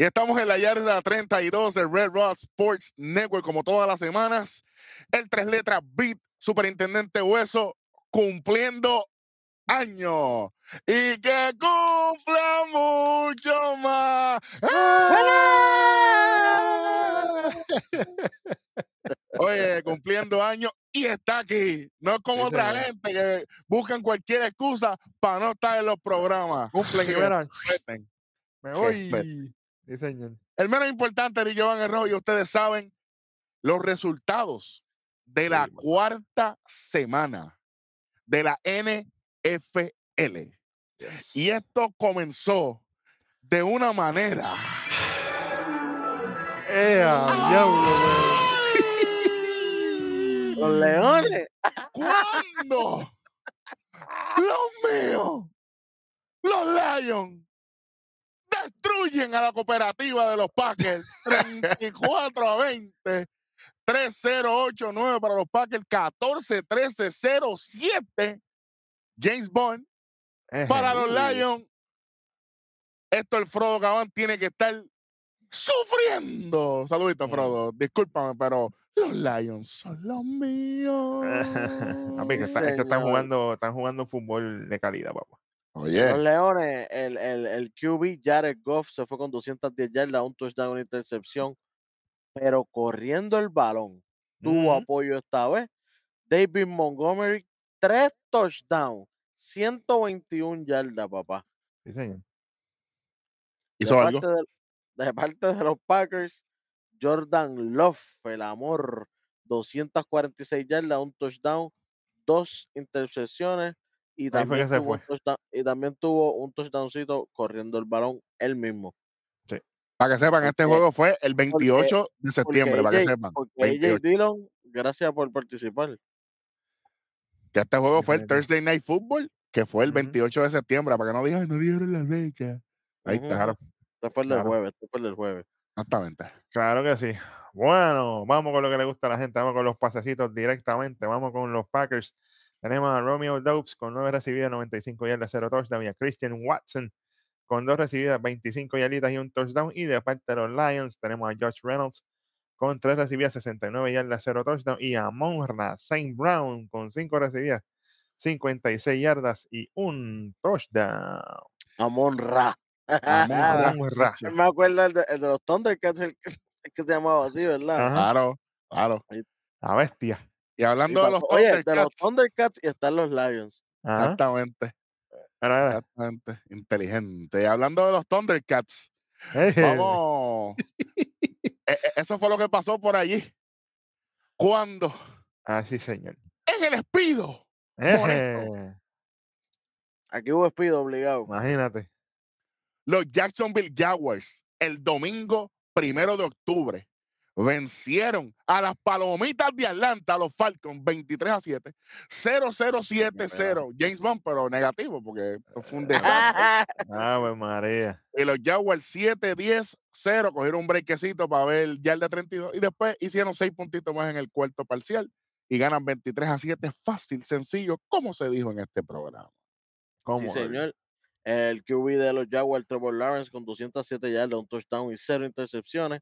Y estamos en la yarda 32 del Red Rock Sports Network, como todas las semanas. El tres letras Beat, Superintendente Hueso, cumpliendo años. Y que cumpla mucho más. ¡Ah! Oye, cumpliendo años y está aquí. No es como Sí, otra gente que buscan cualquier excusa para no estar en los programas. Cumplen y Que verán. Me voy. Sí, señor. El menos importante, Eric el Rojo, y ustedes saben los resultados de la Sí, cuarta semana de la NFL. Y esto comenzó de una manera. ¡Eh, a diablo, Los leones. ¿Cuándo? Los míos, los Lions, destruyen a la cooperativa de los Packers 34 a 20. 3-0-8-9 para los Packers, 14-13-0-7. James Bond para los. Lions. Esto el Frodo Cabán tiene que estar sufriendo. Saludito, Frodo. Discúlpame, pero los Lions son los míos. Sí, está- están jugando, están jugando fútbol de calidad, papá. Oye, Los leones, el, el, el QB Jared Goff se fue con 210 yardas, un touchdown, una intercepción, pero corriendo el balón. Tuvo Ujú. apoyo esta vez. David Montgomery, tres touchdowns, 121 yardas, papá. Sí, señor. hizo de algo. Parte de, de parte de los Packers, Jordan Love, el amor, 246 yardas, un touchdown, dos intercepciones y Ahí fue también, que se tuvo un fue. touchdown, y también tuvo un touchdowncito corriendo el balón él mismo. Para que sepan, este juego fue el 28 de septiembre, para que AJ sepan. porque 28. AJ Dillon, gracias por participar. Que este juego fue el. Thursday Night Football, que fue el Ujú. 28 de septiembre, para que no digan, no dieron la fecha. Ahí Ujú. está, Claro, Este fue el del Claro. jueves, este fue el del jueves. exactamente. claro que sí. Bueno, vamos con lo que le gusta a la gente. Vamos con los pasecitos directamente. Vamos con los Packers. Tenemos a Romeo Dobbs con 9 recibidas, 95 yardas, 0 touchdown. Y a Christian Watson con 2 recibidas, 25 yarditas y un touchdown. Y de parte de los Lions tenemos a Josh Reynolds con 3 recibidas, 69 yardas, 0 touchdown. Y a Monra Saint Brown con 5 recibidas, 56 yardas y un touchdown. Amon Ra. Amon-Ra. Monra. Me acuerdo el de, el de los Thundercats, el, que- el que se llamaba así, ¿verdad? Ajá. Claro, claro. La bestia. Y Y hablando de los Oye, de los Thundercats, Thundercats y están los Lions. Ajá. exactamente, exactamente, inteligente. Y hablando de los Thundercats, vamos. E- e- eso fue lo que pasó por allí. Cuando Ah, sí, señor. en el Espido. Aquí hubo despido obligado. Imagínate. los Jacksonville Jaguars, el domingo primero de octubre, vencieron a las Palomitas de Atlanta, a los Falcons, 23 a 7, 0-0-7-0. James Bond, pero negativo, porque esto fue un desastre. Ave María. y los Jaguars 7-10-0 cogieron un brequecito para ver ya el de 32 y después hicieron 6 puntitos más en el cuarto parcial y ganan 23 a 7 fácil, sencillo, como se dijo en este programa. ¿Cómo? Sí, señor. El QB de los Jaguars, Trevor Lawrence, con 207 yardas, un touchdown y cero intercepciones.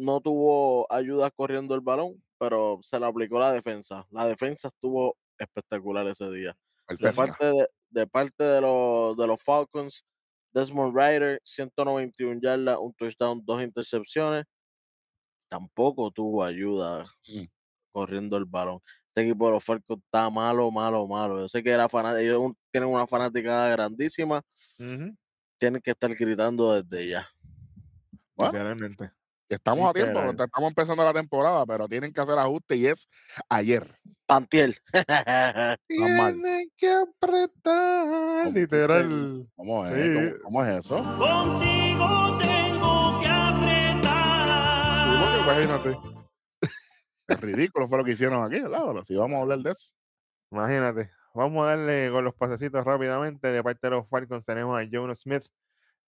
No tuvo ayuda corriendo el balón, pero se le aplicó la defensa. La defensa estuvo espectacular ese día. De parte de, de parte de los, de los Falcons, Desmond Ryder, 191 yardas, un touchdown, dos intercepciones. Tampoco tuvo ayuda Mm. corriendo el balón. Este equipo de los Falcons está malo, malo, malo. Yo sé que la ellos tienen una fanaticada grandísima. Tienen que estar gritando desde ya. Literalmente. Estamos a tiempo, estamos empezando la temporada, pero tienen que hacer ajustes y es ayer. Pantiel. Tienen que apretar. Literal. ¿Cómo es? Sí. ¿Cómo, cómo es eso? Contigo tengo que apretar. Imagínate. Es ridículo fue lo que hicieron aquí, ¿verdad? Pero si vamos a hablar de eso. Imagínate. Vamos a darle con los pasecitos rápidamente. De parte de los Falcons tenemos a Jonas Smith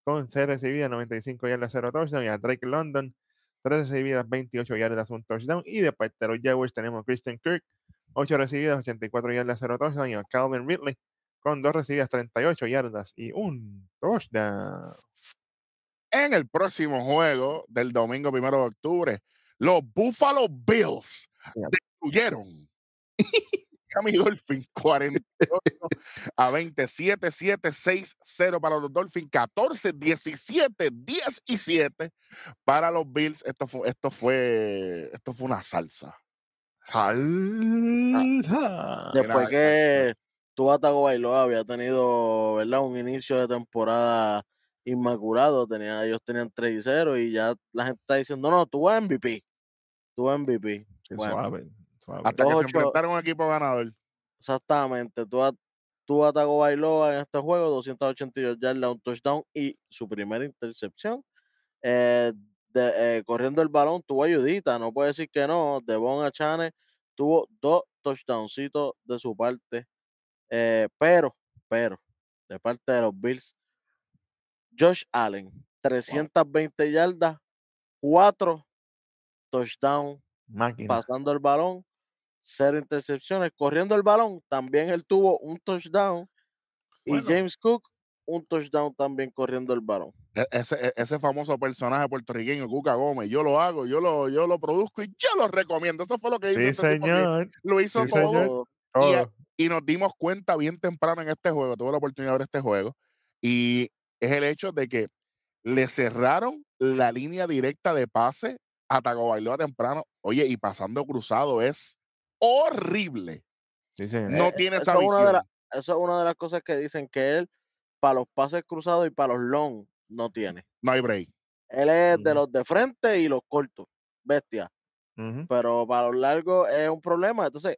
con 6 recibidas, 95 yardas, 0 touchdown. Y a Drake London, 3 recibidas, 28 yardas, un touchdown. Y de parte de los Jaguars tenemos a Christian Kirk, 8 recibidas, 84 yardas, 0 touchdown. Y a Calvin Ridley con 2 recibidas, 38 yardas y un touchdown. en el próximo juego del domingo primero de octubre, los Buffalo Bills Ya. destruyeron Miami Dolphins 48 a 27, 7, 6, 0 para los Dolphins, 14, 17, 10 y 7 para los Bills. Esto fue, esto fue, esto fue una salsa. Salsa. Después que Tua Tagovailoa había tenido, ¿verdad? Un inicio de temporada inmaculado, tenía, ellos tenían 3 y 0 y ya la gente está diciendo, no, tú MVP, tú MVP. Qué Bueno, suave. Hasta que se enfrentaron a un equipo ganador. exactamente, Tua, Tua Tagovailoa en este juego, 282 yardas, un touchdown y su primera intercepción. Eh, de- eh, corriendo el balón tuvo ayudita, no puede decir que no. Devon Achane tuvo dos touchdowncitos de su parte. eh, pero, pero, de parte de los Bills, Josh Allen, 320 yardas, 4 touchdowns pasando el balón, cero intercepciones, corriendo el balón, también él tuvo un touchdown. Y. James Cook, un touchdown también corriendo el balón. E- Ese, e- ese famoso personaje puertorriqueño, Cuca Gómez, yo lo hago, yo lo, yo lo produzco y yo lo recomiendo. Eso fue lo que hizo Sí, este señor. Lo hizo Sí, todo. señor. Todo. Y a- Todo. y nos dimos cuenta bien temprano en este juego, tuve la oportunidad de ver este juego, y es el hecho de que le cerraron la línea directa de pase a Tagovailoa temprano. Oye, y pasando cruzado es horrible. Sí. No Eh, tiene esa es una de visión. la- Eso es una de las cosas que dicen que él, para los pases cruzados y para los long, no tiene. No hay break. Él es de los de frente y los cortos, bestia. Pero para los largos es un problema. Entonces,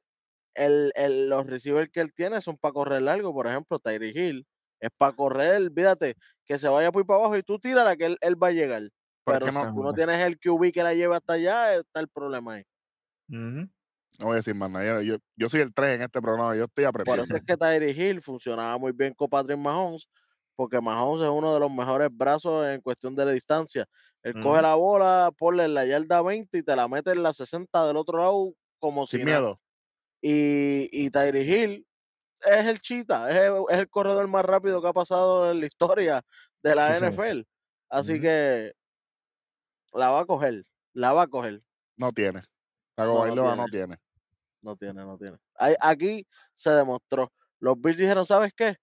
el, el- los receivers que él tiene son para correr largo. Por ejemplo, Tyree Hill es para correr, fíjate, que se vaya por para abajo y tú tírala que él, él va a llegar. Pero si no- tú no tienes el QB que la lleva hasta allá, está el problema ahí. No voy a decir más nada. Yo, yo- soy el 3 en este programa. Yo estoy Por apretado. eso es que Tyree Hill funcionaba muy bien con Patrick Mahomes, porque Mahomes es uno de los mejores brazos en cuestión de la distancia. Él coge la bola, ponle en la yarda 20 y te la mete en la 60 del otro lado como si Sin nada. miedo. Y, y Tyree Hill es el chita, es el, es el corredor más rápido que ha pasado en la historia de la Sí. NFL. Así que la va a coger, la va a coger. No tiene. No, Tagovailoa no no tiene. No tiene, no tiene. Ahí- Aquí se demostró. Los Bills dijeron, ¿sabes qué?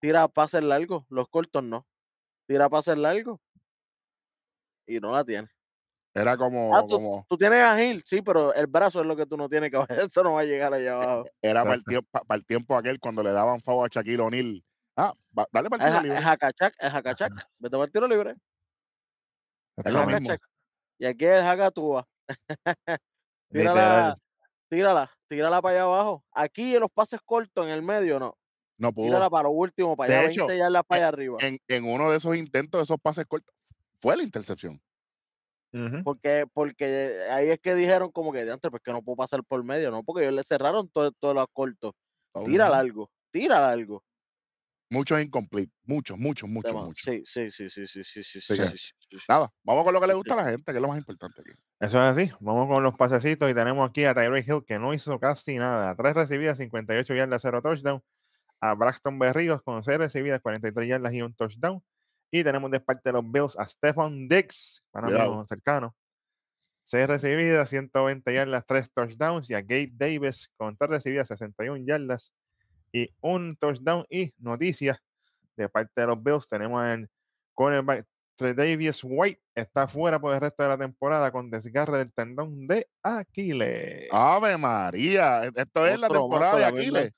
Tira pases largos, los cortos no. Tira pases largos. Y no la tiene. Era como, Ah, tú, como tú tienes a Hill, sí, pero el brazo es lo que tú no tienes, que eso no va a llegar allá abajo. era para el, tiempo, para el tiempo aquel cuando le daban favor a Shaquille O'Neal. Ah, va- dale para el tiro libre. es Hacachac, es Hacachac. Vete para el tiro libre. Es lo mismo. Y aquí es Hacatúa. tírala, Literal. Tírala, tírala para allá abajo. Aquí en los pases cortos en el medio, no. No pudo. Tírala para lo último, para De allá, hecho, 20 yardas para allá arriba. En, en uno de esos intentos, de esos pases cortos, fue la intercepción. Porque, porque ahí es que dijeron como que antes, pues que no puedo pasar por medio, ¿no? Porque ellos le cerraron todo, todos los cortos. Tira Ujú. largo, tira largo. Muchos incomplete. Muchos, muchos, muchos, Tema- muchos. Sí, sí, sí, sí, sí, sí, sí, Sí. sí, sí, sí, sí, sí. Nada, vamos con lo que le gusta a la gente, que es lo más importante aquí. Eso es así. Vamos con los pasecitos y tenemos aquí a Tyreek Hill que no hizo casi nada. Tres recibidas, 58 yardas, 0 touchdown. A Braxton Berríos con 6 recibidas, 43 yardas y un touchdown. Y tenemos de parte de los Bills a Stephon Diggs, para mí cercano. 6 recibidas, 120 yardas, 3 touchdowns. Y a Gabe Davis con 3 recibidas, 61 yardas y un touchdown. Y noticias de parte de los Bills, tenemos en cornerback Tredavious White está fuera por el resto de la temporada con desgarre del tendón de Aquiles. Ave María, e- esto es la Otro temporada de Aquiles.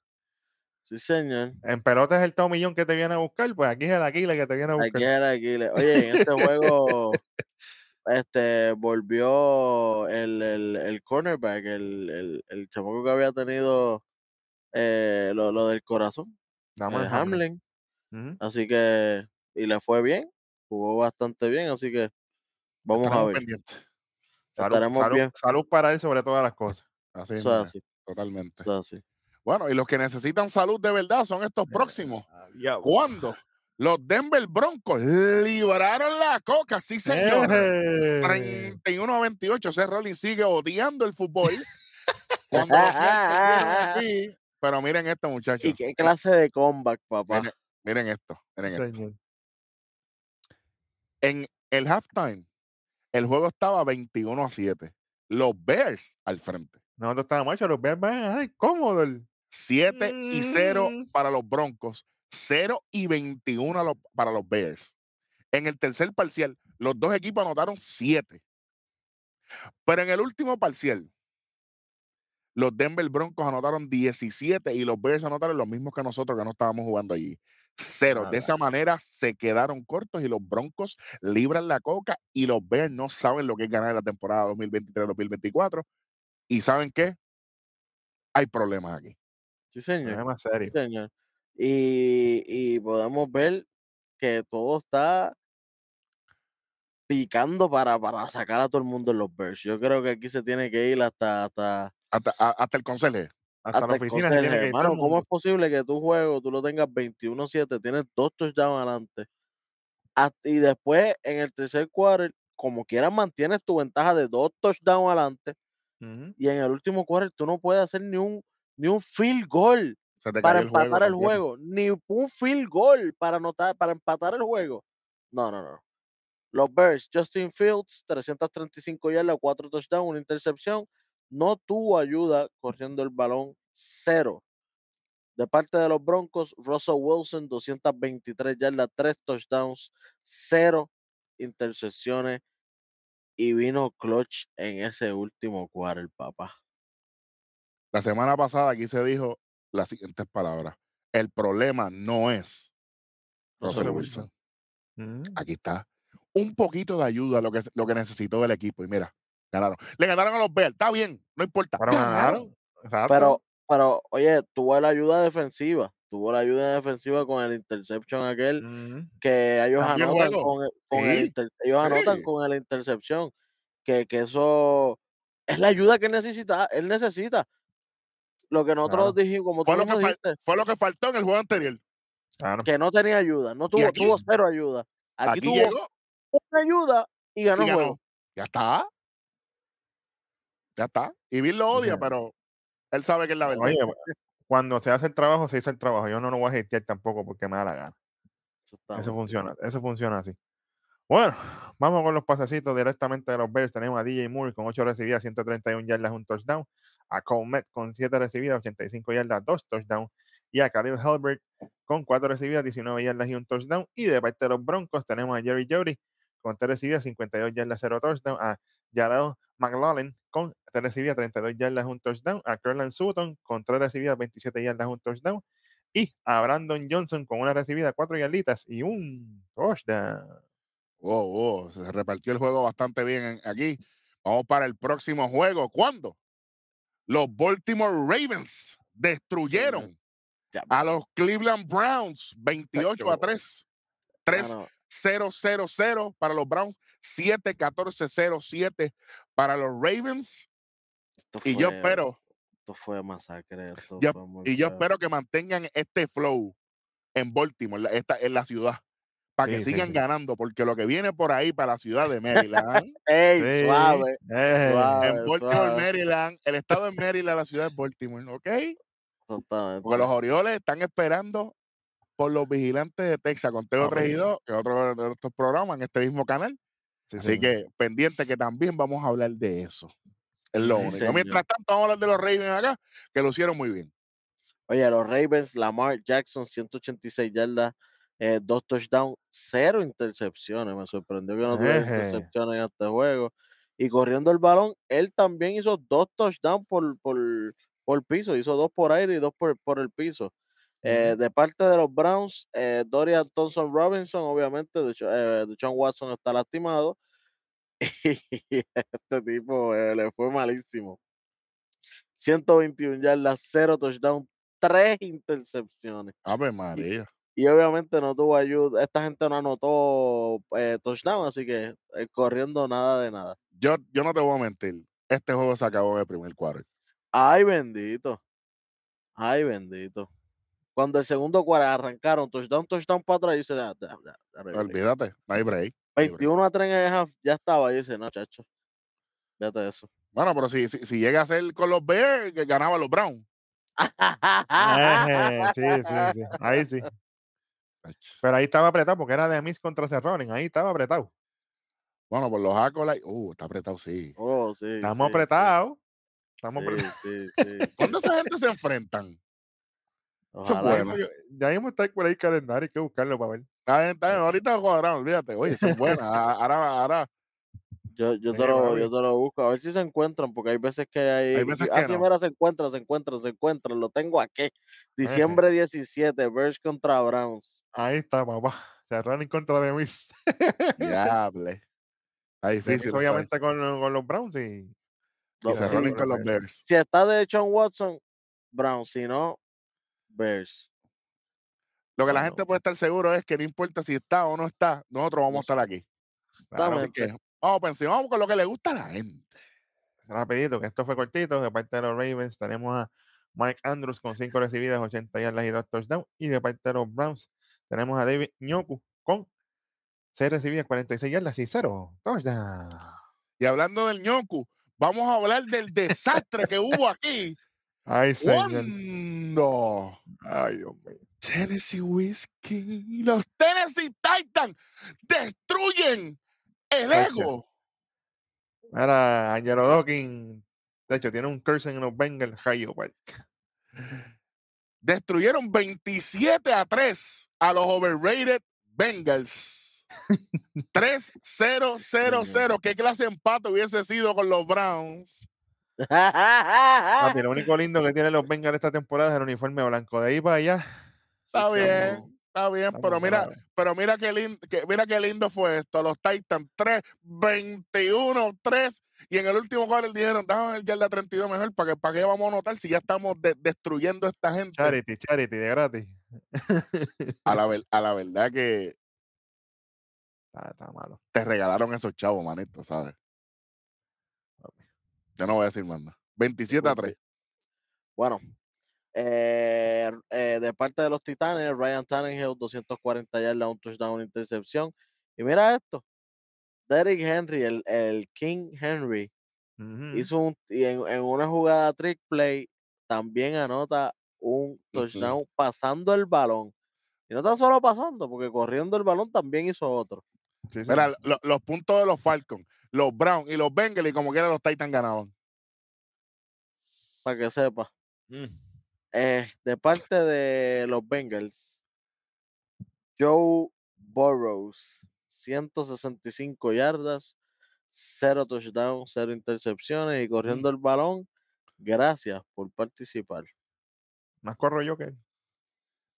Sí, señor. En pelota es el Tomillón que te viene a buscar, pues aquí es el Aquiles que te viene a Aquí buscar. era Aquiles. Oye, en este juego este volvió el, el, el cornerback, el, el, el chamaco que había tenido eh, lo, lo del corazón, el Hamlin. Así que, y le fue bien, jugó bastante bien, así que vamos a ver. pendientes. Salud, Estaremos salud- bien. salud para él sobre todas las cosas. Así, es así, totalmente. es así. Bueno, y los que necesitan salud de verdad son estos Eh, próximos. ¿Cuándo? Los Denver Broncos libraron la coca, sí señor. ¡Eh! 31 a 28. Seth Rollins sigue odiando el fútbol. Cuando los. Pero miren esto, muchachos. ¿Y qué clase de comeback, papá? Miren, miren esto. Miren esto. Señor. En el halftime, el juego estaba 21 a 7. Los Bears al frente. Nosotros estábamos hechos, los Bears van ay, cómodos. 7 y 0 Mm. para los Broncos, 0 y 21 a los- para los Bears. En el tercer parcial, los dos equipos anotaron 7. Pero en el último parcial, los Denver Broncos anotaron 17 y los Bears anotaron los mismos que nosotros que no estábamos jugando allí. Cero. Nada. De esa manera se quedaron cortos y los Broncos libran la coca y los Bears no saben lo que es ganar la temporada 2023-2024. ¿Y saben qué? Hay problemas aquí. Sí, señor. Es más Sí, serio. señor. Y, y podemos ver que todo está picando para, para sacar a todo el mundo en los Bears. Yo creo que aquí se tiene que ir hasta, hasta, Hasta, a- hasta el conserje. Hasta, la hasta oficina tiene que ir todo el Mano, ¿cómo es posible que tu juego tú lo tengas 21-7, tienes dos touchdowns adelante? Y después en el tercer quarter, como quieras, mantienes tu ventaja de dos touchdowns adelante. Y en el último quarter tú no puedes hacer ni un, ni un field goal para cayó el juego empatar el juego, ni un field goal para anotar, para empatar el juego. No, no, no. Los Bears, Justin Fields, 335 yardas, 4 touchdowns, una intercepción. No tuvo ayuda corriendo el balón, cero. De parte de los Broncos, Russell Wilson, 223 yardas, 3 touchdowns, cero intercepciones. Y vino clutch en ese último quarter, papá. La semana pasada aquí se dijo las siguientes palabras. El problema no es Russell Russell Wilson. Ujú. Aquí está. Un poquito de ayuda lo que, lo que necesitó el equipo. Y mira, ganaron. Le ganaron a los Bears. Está bien, no importa. Pero Ganaron. ganaron. Exacto. Pero, pero, oye, tuvo la ayuda defensiva. Tuvo la ayuda defensiva con el interception aquel que ellos anotan juego. con, el- con el Sí, inter- ellos anotan con la intercepción. Que, que eso es la ayuda que necesita, él necesita. Lo que nosotros Claro. dijimos, como tú Fue lo, que dijiste, fue lo que faltó en el juego anterior. Claro. que no tenía ayuda. No tuvo, aquí- tuvo cero ayuda. Aquí, Aquí, tuvo llegó una ayuda y ganó y el ganó. juego. Ya está. Ya está. Y Bill lo Sí, odia, señor. pero él sabe que es la verdad. Oye, cuando se hace el trabajo, se hace el trabajo. Yo no lo voy a hatear tampoco porque me da la gana. Eso Exactamente. funciona, eso funciona así. Bueno, vamos con los pasecitos directamente de los Bears. Tenemos a DJ Moore con 8 recibidas, 131 yardas, un touchdown. A Cole Met con 7 recibidas, 85 yardas, 2 touchdowns. Y a Khalil Helbert con 4 recibidas, 19 yardas y un touchdown. Y de parte de los Broncos tenemos a Jerry Jody con 3 recibidas, 52 yardas, 0 touchdown. A Yadel McLaughlin con 3 recibidas, 32 yardas, un touchdown. A Curlan Sutton con 3 recibidas, 27 yardas, un touchdown. Y a Brandon Johnson con una recibida, 4 yarditas y un touchdown. Wow, wow, se repartió el juego bastante bien en- aquí. Vamos para el próximo juego. ¿Cuándo? Los Baltimore Ravens destruyeron a los Cleveland Browns 28 a 3. 3 mano, 0 0 0 para los Browns, 7 14 0 7 para los Ravens. esto Y yo fue- espero, Esto fue masacre. Esto Yo- fue muy y yo espero que mantengan este flow en Baltimore, en la, esta, en la ciudad, para que Sí, sigan sí. ganando, porque lo que viene por ahí para la ciudad de Maryland, ¡Ey, suave! eh, suave. en Baltimore, suave. Maryland, el estado de Maryland, la ciudad de Baltimore, ¿ok? Exactamente. Porque los Orioles están esperando por los vigilantes de Texas con Teo 3 y Horrible. 2, que es otro de nuestros programas en este mismo canal. Sí, Así que pendiente que también vamos a hablar de eso. Es lo Sí, único. señor. Mientras tanto, vamos a hablar de los Ravens acá, que lo hicieron muy bien. Oye, los Ravens, Lamar Jackson, 186 yardas, eh, dos touchdowns, cero intercepciones. Me sorprendió que no tuviera intercepciones en este juego. Y corriendo el balón, él también hizo dos touchdowns por, por, por piso. Hizo dos por aire y dos por, por el piso. Eh, de parte de los Browns, eh, Dorian Thompson Robinson, obviamente, de eh, John Watson está lastimado. Y este tipo eh, le fue malísimo. 121 yardas, 0 touchdown, 3 intercepciones. Ave María. Y obviamente no tuvo ayuda. Esta gente no anotó eh, touchdown, así que eh, corriendo nada de nada. Yo, yo no te voy a mentir. Este juego se acabó en el primer cuadro. Ay, bendito. Ay, bendito. Cuando el segundo cuadro arrancaron, touchdown, touchdown para atrás, y dice, "Ah, ya, ya, ya, ya, ya, ya". Olvídate, no hay break. no hay break. 21 a 3 en half, ya estaba. Y dice, no, chacho. Fíjate eso. Bueno, pero si, si, si llega a ser con los Bears, que ganaban los Browns. Sí, sí, sí. Ahí sí. Pero ahí estaba apretado porque era de Miss contra Cerronen. Ahí estaba apretado. Bueno, por los acolytes. Uh, está apretado, sí. Oh, sí. Estamos sí, sí. apretados. Estamos Sí, apretados. sí, sí, sí. ¿Cuándo esa gente se enfrentan? Eso es Ojalá. bueno. Yo- Ya mismo está por ahí el calendario. Hay que buscarlo para ver. Está bien, está bien. Ahorita cuadramos, olvídate. Oye, eso es buena. A- Ahora, ahora. Yo, yo, te lo, yo te lo busco, a ver si se encuentran, porque hay veces que hay. Hay veces y- que ah, sí, no. mira, se encuentran, se encuentran, se encuentran. Lo tengo aquí. Diciembre 17, Bears contra Browns. Ahí está, papá. Cerronen contra de Miss. Diable. Está difícil. obviamente con, con los Browns y, Y No, se sí, con los. Bears. Si está de Sean Watson, Browns. Si no, Bears. Lo que la gente puede estar seguro es que no importa si está o no está, nosotros vamos a estar aquí. Claro, que vamos vamos con lo que le gusta a la gente. rapidito, que esto fue cortito. De parte de los Ravens tenemos a Mike Andrews con 5 recibidas, 80 yardas y 2 touchdowns. Y de parte de los Browns tenemos a David Ñoku con 6 recibidas, 46 yardas y 0 touchdowns. Y hablando del ñoku, vamos a hablar del desastre que hubo aquí Ay, señor. cuando Ay, Dios mío. Tennessee Whiskey, los Tennessee Titans destruyen el ego. Mira, Angelo Dawkins, de hecho, tiene un curse en los Bengals, pues. Destruyeron 27 a 3 a los overrated Bengals. 3-0-0-0. ¿Qué clase de empate hubiese sido con los Browns? Papi, lo único lindo que tienen los Bengals esta temporada es el uniforme blanco. De ahí para allá. Está Sí, bien, está bien, pero mira, pero mira qué lindo, mira qué lindo fue esto. Los Titans 3, 21, 3. Y en el último cuadro dijeron, déjame el yarda 32 mejor, para que, para qué vamos a notar si ya estamos de- destruyendo a esta gente. Charity, charity, de gratis. A la, ver- a la verdad que Está, está malo. te regalaron esos chavos, manito, ¿sabes? Yo no voy a decir más nada. 27 a 3. Bueno, eh, eh, de parte de los Titanes, Ryan Tannehill, 240 yardas, un touchdown, una intercepción. Y mira esto, Derrick Henry, el, el King Henry, hizo un, y en, en una jugada trick play, también anota un touchdown pasando el balón. Y no tan solo pasando, porque corriendo el balón también hizo otro. Sí, sí. Mira, lo- los puntos de los Falcons, los Browns y los Bengals, y como quiera los Titans ganaban. Para que sepa. Mm. Eh, de parte de los Bengals, Joe Burrows, 165 yardas, 0 touchdowns, 0 intercepciones y corriendo el balón. Gracias por participar. Más corro yo que él.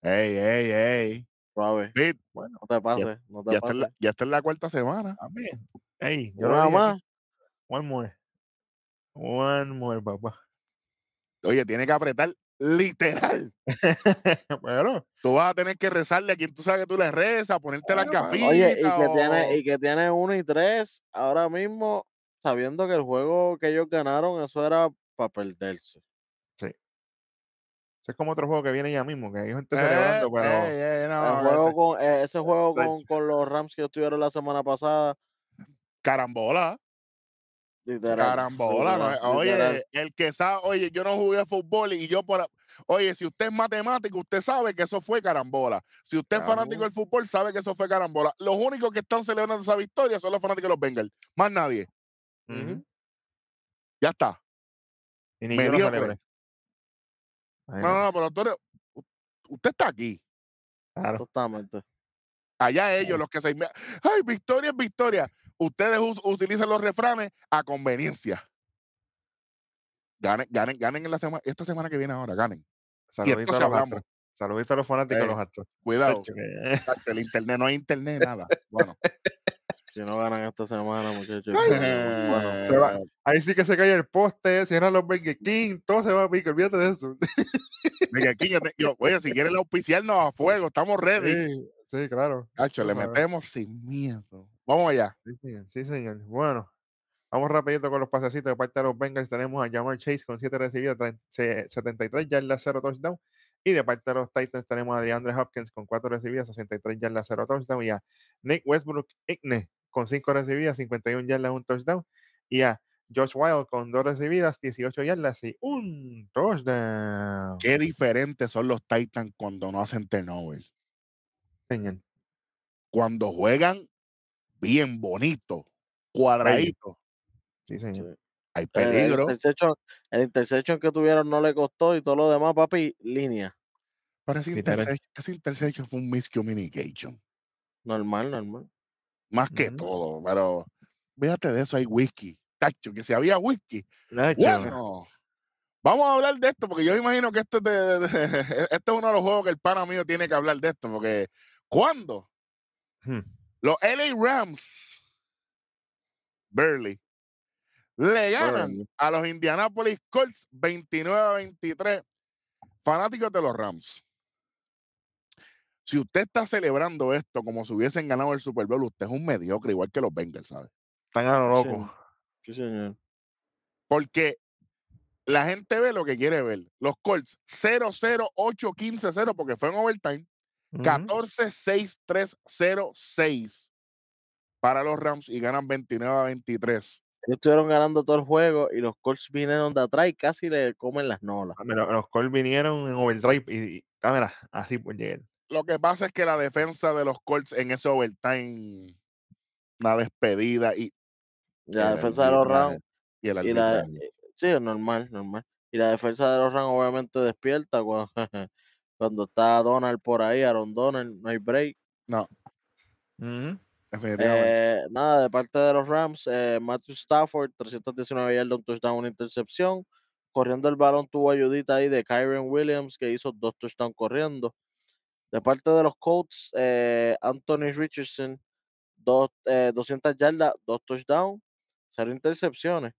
Ey, ey, ey. Suave, Bueno, no te pases, no te ya, está en la, pases. ya está en la cuarta semana. también. Ey, yo aquí. más. One more. One more, papá. Oye, tiene que apretar literal. bueno, Tú vas a tener que rezarle a quien tú sabes que tú le rezas, ponerte las gafitas. Oye, y que tiene, y que tiene uno y tres ahora mismo, sabiendo que el juego que ellos ganaron, eso era para perderse. Ese es como otro juego que viene ya mismo, que hay gente Eh, celebrando, pero ey, no, El ese- juego con, eh, ese juego con, con los Rams que estuvieron la semana pasada, carambola. literal. Carambola. no, literal, literal. Oye, el que sabe, oye, yo no jugué fútbol y yo por. Oye, si usted es matemático, usted sabe que eso fue carambola. Si usted es fanático del fútbol, sabe que eso fue carambola. Los únicos que están celebrando esa victoria son los fanáticos de los Bengals. Más nadie. Ya está. y ni yo mediocre. celebré. Ay, No, no, no, pero tú eres- usted está aquí. claro. Totalmente. Allá ellos, los que se. ¡Ay, victoria es victoria! Ustedes us- utilizan los refranes a conveniencia. Ganen, ganen, ganen en la semana, esta semana que viene ahora, ganen. Saludito a los. Saludito a los fanáticos de Eh, los astros. Cuidado. El internet no hay internet, nada. Bueno, Si no ganan esta semana, muchachos. Ay. bueno, Se va. Ahí sí que se cae el poste, cierran los Burger King, todo se va a pico, olvídate de eso. Mira, aquí yo te- yo, oye, si quieren auspiciarnos a fuego, estamos ready. Sí, sí, claro. Hacho, tú le metemos sin miedo. Vamos allá. Sí, señor. Sí, señor. Bueno, vamos rapidito con los pasecitos. De parte de los Bengals tenemos a Jamar Chase con 7 recibidas, tre- se- 73 yardas, 0 touchdown. Y de parte de los Titans tenemos a DeAndre Hopkins con 4 recibidas, 63 yardas, 0 touchdown. Y a Nick Westbrook Igne con 5 recibidas, 51 yardas, 1 touchdown. Y a Josh Wild con 2 recibidas, 18 yardas y un touchdown. Qué diferentes son los Titans cuando no hacen turnover. Señor. Cuando juegan bien bonito, cuadradito, Sí, señor. hay El peligro. interception, el interception que tuvieron no le costó y todo lo demás, papi, línea. Pero ese Literal. interception, ese interception fue un miscommunication. Normal, normal. Más que todo. Pero fíjate de eso, hay whisky. Tacho, que si había whisky. Bueno, vamos a hablar de esto, porque yo imagino que esto es, de, de- este es uno de los juegos que el pana mío tiene que hablar de esto, porque ¿cuándo? hmm, Los LA Rams, Burley, le ganan a los Indianapolis Colts 29 a 23. Fanáticos de los Rams. Si usted está celebrando esto como si hubiesen ganado el Super Bowl, usted es un mediocre, igual que los Bengals, ¿sabes? Están a lo loco. Sí, señor. Porque la gente ve lo que quiere ver. Los Colts 0-0-8-15-0 porque fue en overtime. Ujú. 14-6-3-0-6 para los Rams y ganan 29 a 23. Ellos estuvieron ganando todo el juego y los Colts vinieron de atrás y casi le comen las nolas. Ah, los Colts vinieron en overdrive y, y ah, mira, así por llegar. Lo que pasa es que la defensa de los Colts en ese overtime, la despedida y La defensa de los Rams y el y la, arbitraje. sí, es normal, normal. Y la defensa de los Rams obviamente despierta cuando, cuando está Donald por ahí, Aaron Donald, no hay break. No. Eh, nada, de parte de los Rams, eh, Matthew Stafford, 319 yardas, un touchdown, una intercepción. Corriendo el balón tuvo ayudita ahí de Kyron Williams, que hizo dos touchdowns corriendo. De parte de los Colts, eh, Anthony Richardson, dos, eh, 200 yardas, dos touchdowns, cero intercepciones.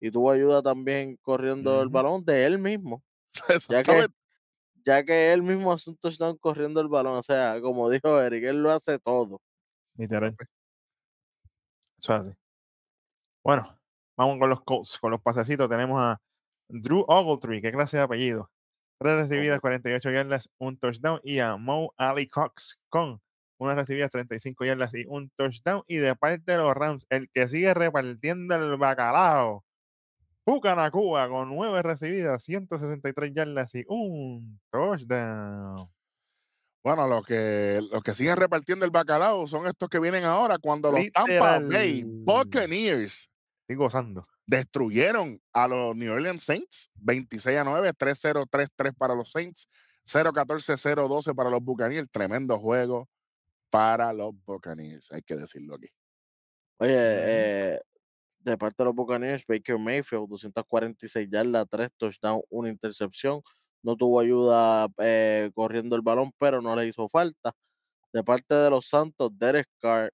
Y tuvo ayuda también corriendo el balón de él mismo, ya que, ya que él mismo hace un touchdown corriendo el balón. O sea, como dijo Eric, él lo hace todo. Literal. Eso es así. Bueno, vamos con los Colts, con los pasecitos. Tenemos a Drew Ogletree, qué clase de apellido. Tres recibidas, 48 yardas, un touchdown. Y a Mo Ali Cox con una recibida, 35 yardas y un touchdown. Y de parte de los Rams, el que sigue repartiendo el bacalao. Pucanacua con nueve recibidas, 163 yardas y un touchdown. Bueno, los que, los que siguen repartiendo el bacalao son estos que vienen ahora cuando los Tampa Bay. Buccaneers Estoy gozando. Destruyeron a los New Orleans Saints 26 a 9, 3-0, 3-3 para los Saints, 0-14, 0-12 para los Buccaneers. Tremendo juego para los Buccaneers, hay que decirlo aquí. Oye, eh, de parte de los Buccaneers, Baker Mayfield, 246 yardas, 3 touchdowns, una intercepción. No tuvo ayuda eh, corriendo el balón, pero no le hizo falta. De parte de los Santos, Derek Carr,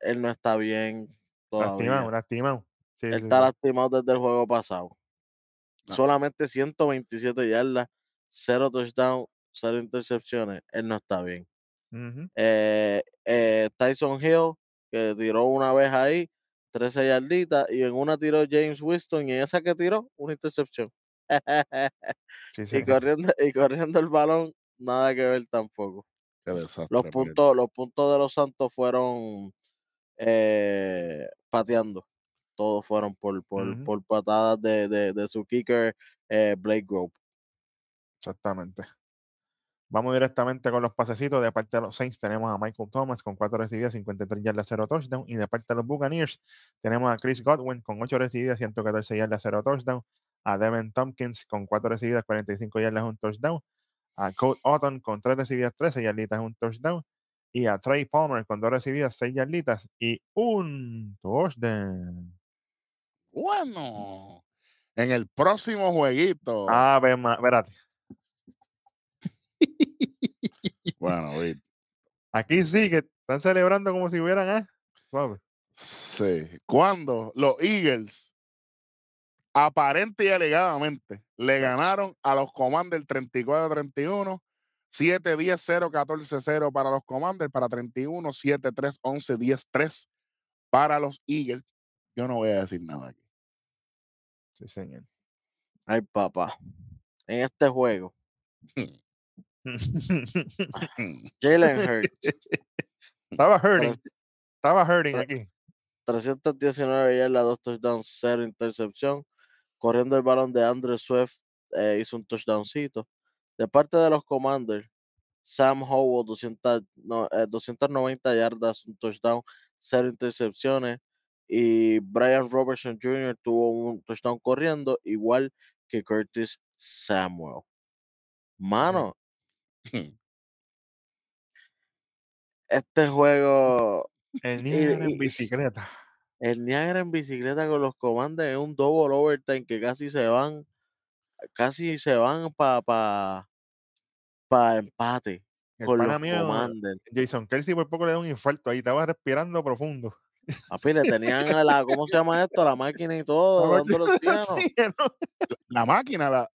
él no está bien Lastimado, lastimado. Sí, Él sí, está sí. lastimado desde el juego pasado. No. Solamente 127 yardas, 0 touchdowns, 0 intercepciones. Él no está bien. Eh, eh, Tyson Hill, que tiró una vez ahí, 13 yarditas, y en una tiró James Winston, y en esa que tiró, una intercepción. Y, corriendo, y corriendo el balón, nada que ver tampoco. Desastre. Los puntos, los puntos de los Santos fueron eh, pateando. Todos fueron por, por, Ujú. por patadas de, de, de su kicker, eh, Blake Grove. Exactamente. Vamos directamente con los pasecitos. De parte de los Saints tenemos a Michael Thomas con 4 recibidas, 53 yardas, 0 touchdown. Y de parte de los Buccaneers tenemos a Chris Godwin con 8 recibidas, 114 yardas, 0 touchdown. A Devin Tompkins con 4 recibidas, 45 yardas, un touchdown. A Cole Otton con 3 recibidas, 13 yarditas, un touchdown. Y a Trey Palmer con 2 recibidas, 6 yarditas y un touchdown. Bueno, en el próximo jueguito. A ver, ma- espérate. Bueno, oye, Aquí sí que están celebrando como si hubieran. ah, suave. sí. Cuando los Eagles, aparente y alegadamente, le ganaron a los Commanders 34-31, 7-10, 0-14-0 para los Commanders, para 31, 7-3, 11, 10-3 para los Eagles. Yo no voy a decir nada aquí. Sí, señor. Ay, papá. En este juego, Jalen Hurts, Estaba hurting. Estaba hurting aquí. 319 yardas, 2 touchdowns, 0 intercepción. Corriendo el balón de Andrew Swift, eh, hizo un touchdowncito. De parte de los Commanders, Sam Howell, 200, no, eh, 290 yardas, un touchdown, cero intercepciones. Y Brian Robertson Jr. tuvo un touchdown corriendo, igual que Curtis Samuel. Mano, este juego, El Niagara y- en bicicleta. el Niagara en bicicleta con los comandos es un double overtime que casi se van, casi se van para pa, pa empate El con los mío. Jason Kelsey por poco le da un infarto ahí, estaba respirando profundo. Papi, le tenían la, ¿cómo se llama esto? La máquina y todo, oxígeno. Sí, ¿no? La máquina, la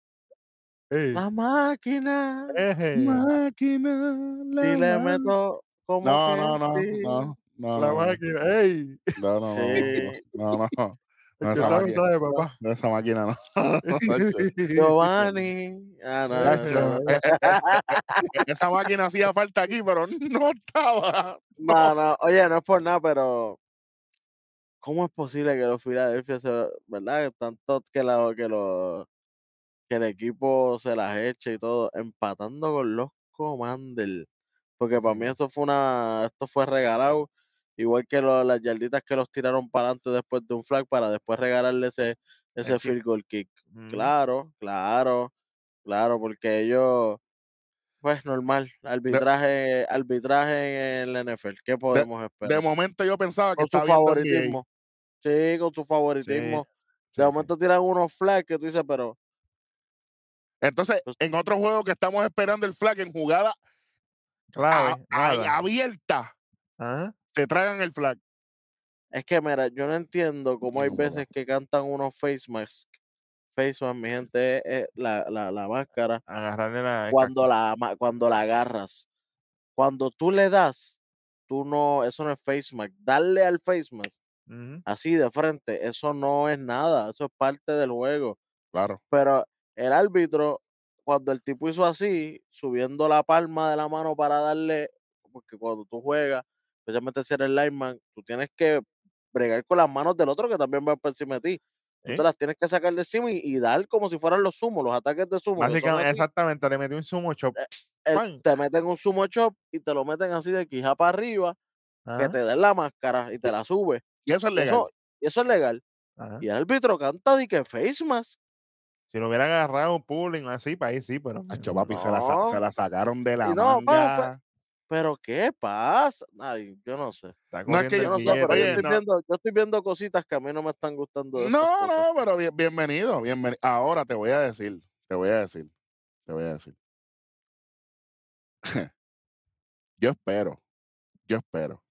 Ey, La máquina. eje, máquina. Si la le ma- meto como No, no, no, sí. no, no. la no, máquina, ey. No, no, no, Sí. no, no, no. No, que esa sabe, máquina, sabe, papá. no, esa máquina no. Giovanni. Ah, no, no, Eh, eh, eh, esa máquina hacía falta aquí, pero no estaba. no, no, oye, no es por nada, pero ¿cómo es posible que los Philadelphia se, verdad? Tanto que la, que los que el equipo se las eche y todo, empatando con los Commanders. Porque para mí esto fue una, esto fue regalado, igual que lo- las yarditas que los tiraron para adelante después de un flag para después regalarle ese, ese field goal kick. Mm, Claro, claro, claro, porque ellos, pues normal, arbitraje, arbitraje en la NFL, ¿qué podemos De esperar? momento yo pensaba que Con su favoritismo. Sí, con su favoritismo. sí, de momento tiran unos flags que tú dices, pero Entonces, Pues- en otro juego que estamos esperando el flag en jugada Clave, a- abierta, Ajá. se tragan el flag. es que mira, yo no entiendo cómo hay veces que cantan unos face masks. Face mask, mi gente, es, es la, la, la máscara. Agarrarle la. Cuando la, cuando la agarras. Cuando tú le das, tú no, eso no es face mask. Darle al face mask, así de frente, eso no es nada. Eso es parte del juego. Claro. Pero el árbitro, cuando el tipo hizo así, subiendo la palma de la mano para darle, porque cuando tú juegas, especialmente si eres lineman, tú tienes que bregar con las manos del otro que también va por encima de ti. Tú Sí. te las tienes que sacar de encima y, y dar como si fueran los sumos, los ataques de sumo. que así, exactamente, le metí un sumo chop. eh, ¡pam! te meten un sumo chop y te lo meten así de quija para arriba, que te den la máscara y te la sube. Y eso es legal. Eso, y eso es legal. ajá. Y el árbitro canta de que face mask. Si lo hubiera agarrado un pulling o así, para ahí sí, pero. Acho, papi, se, la, se No. la sacaron de la no, manga. Pero ¿qué pasa? Ay, yo no sé. No, es que Yo no sé, pero yo estoy, no. viendo, yo estoy viendo cositas que a mí no me están gustando. De No, no, pero bien- bienvenido, bienvenido. Ahora te voy a decir, te voy a decir, te voy a decir. yo espero, yo espero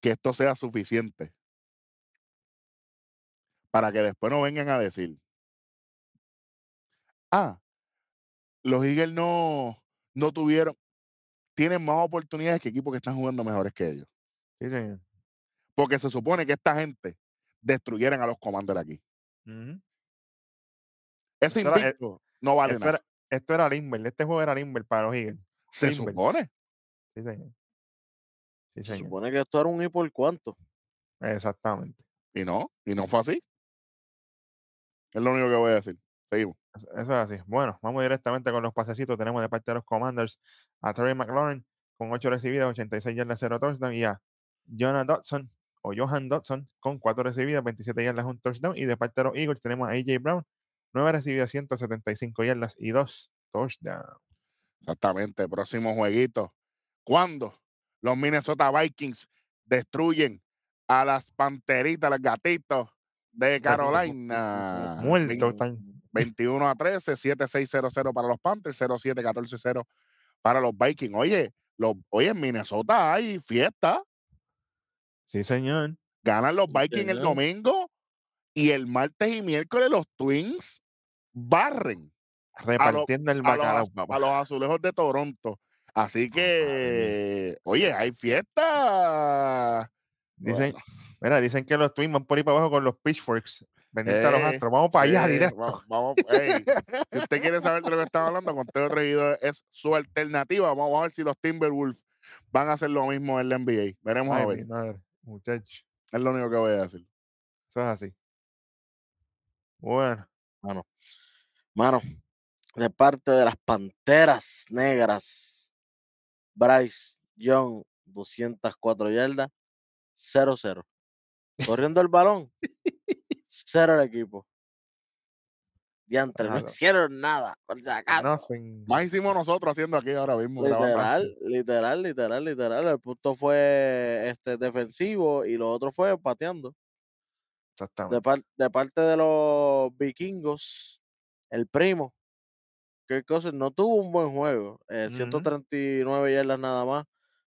que esto sea suficiente para que después no vengan a decir, ah, los Eagles no, no tuvieron, tienen más oportunidades que equipos que están jugando mejores que ellos. Sí, señor. Porque se supone que esta gente destruyeran a los comandos aquí. Ujú. Ese Esto era- eh, no vale Esto nada. era, esto era Limber, este juego era Limber para los Eagles. Se Limber. supone. Sí, señor. Sí, Se señor. supone que esto era un y por cuánto. Exactamente. Y no, y no fue así. Es lo único que voy a decir. Seguimos. Eso eso es así. Bueno, vamos directamente con los pasecitos. Tenemos de parte de los Commanders a Terry McLaurin con 8 recibidas, 86 yardas, 0 touchdown. Y a Jonah Dodson o Johan Dodson con 4 recibidas, 27 yardas, 1 touchdown. Y de parte de los Eagles tenemos a AJ Brown, 9 recibidas, 175 yardas y 2 touchdowns. Exactamente. Próximo jueguito. ¿Cuándo los Minnesota Vikings destruyen a las panteritas, los gatitos de Carolina? Muertos están. 21 a 13, 7600 para los Panthers, 07 14 0 para los Vikings. Oye, los, oye, en Minnesota hay fiesta. Sí, señor. Ganan los Sí, Vikings el domingo y el martes y miércoles los Twins barren Repartiendo el a los, bacalao, papá. a los azulejos de Toronto. Así que, oye, hay fiesta. Dicen, Bueno, mira, dicen que los Twins van por ahí para abajo con los pitchforks. Pendiente a los eh, astros. Vamos para allá sí, directo. va- Vamos, ey, si usted quiere saber de lo que estamos hablando, Conteo Tregido es su alternativa. Vamos, vamos a ver si los Timberwolves van a hacer lo mismo en la NBA. Veremos Ay, a mi ver. madre, muchacho. Es lo único que voy a decir. Eso es así. Bueno, Mano, mano, de parte de las Panteras Negras, Bryce Young, 204 yardas, 0-0. Corriendo el balón, cero el equipo. Diantre, no Claro. hicieron nada, por si acaso. Nothing. Más hicimos nosotros haciendo aquí ahora mismo. Literal, literal, literal, literal. El punto fue este defensivo y lo otro fue pateando. De, Exactamente. par- de parte de los vikingos, el primo, Kirk Cousins, no tuvo un buen juego. eh, Ujú. 139 yardas nada más,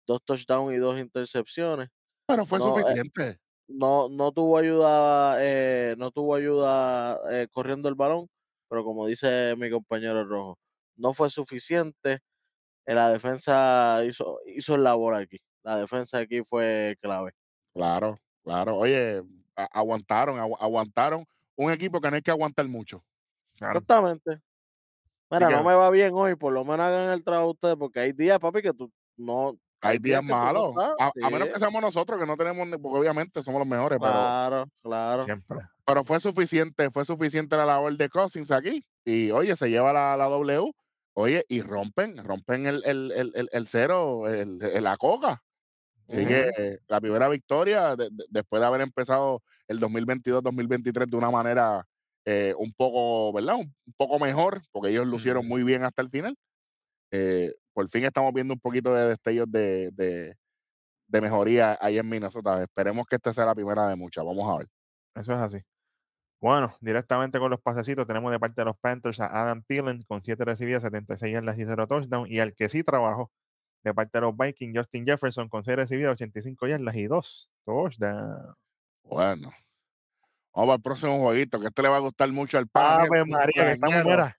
dos touchdowns y dos intercepciones. Pero fue No, eh, suficiente. No, no tuvo ayuda, eh, no tuvo ayuda eh, corriendo el balón, pero como dice mi compañero rojo, no fue suficiente. eh, la defensa hizo, hizo el labor aquí. La defensa aquí fue clave. Claro, claro. Oye, aguantaron, agu- aguantaron. Un equipo que no hay que aguantar mucho. Claro. Exactamente. Mira, no me va bien hoy, por lo menos hagan el trabajo ustedes, porque hay días, papi, que tú no. Hay días no malos. A, menos que seamos nosotros, que no tenemos, porque obviamente somos los mejores, pero, Claro, claro. Siempre. pero fue suficiente, fue suficiente la labor de Cousins aquí. Y oye, se lleva la, la W, oye, y rompen, rompen el, el, el, el- cero, la coca. Así que la primera victoria de- de- después de haber empezado el 2022-2023 de una manera eh, un poco, ¿verdad? Un, un poco mejor, porque ellos lucieron muy bien hasta el final. Eh, por fin estamos viendo un poquito de destellos de, de, de mejoría ahí en Minnesota. Esperemos que esta sea la primera de muchas. Vamos a ver. Eso es así. Bueno, directamente con los pasecitos tenemos de parte de los Panthers a Adam Thielen con 7 recibidas, 76 yardas y 0 touchdown. Y al que sí trabajó de parte de los Vikings, Justin Jefferson con 6 recibidas, 85 yardas y 2 touchdowns. Bueno. Vamos al próximo jueguito, que este le va a gustar mucho al el María, que estamos.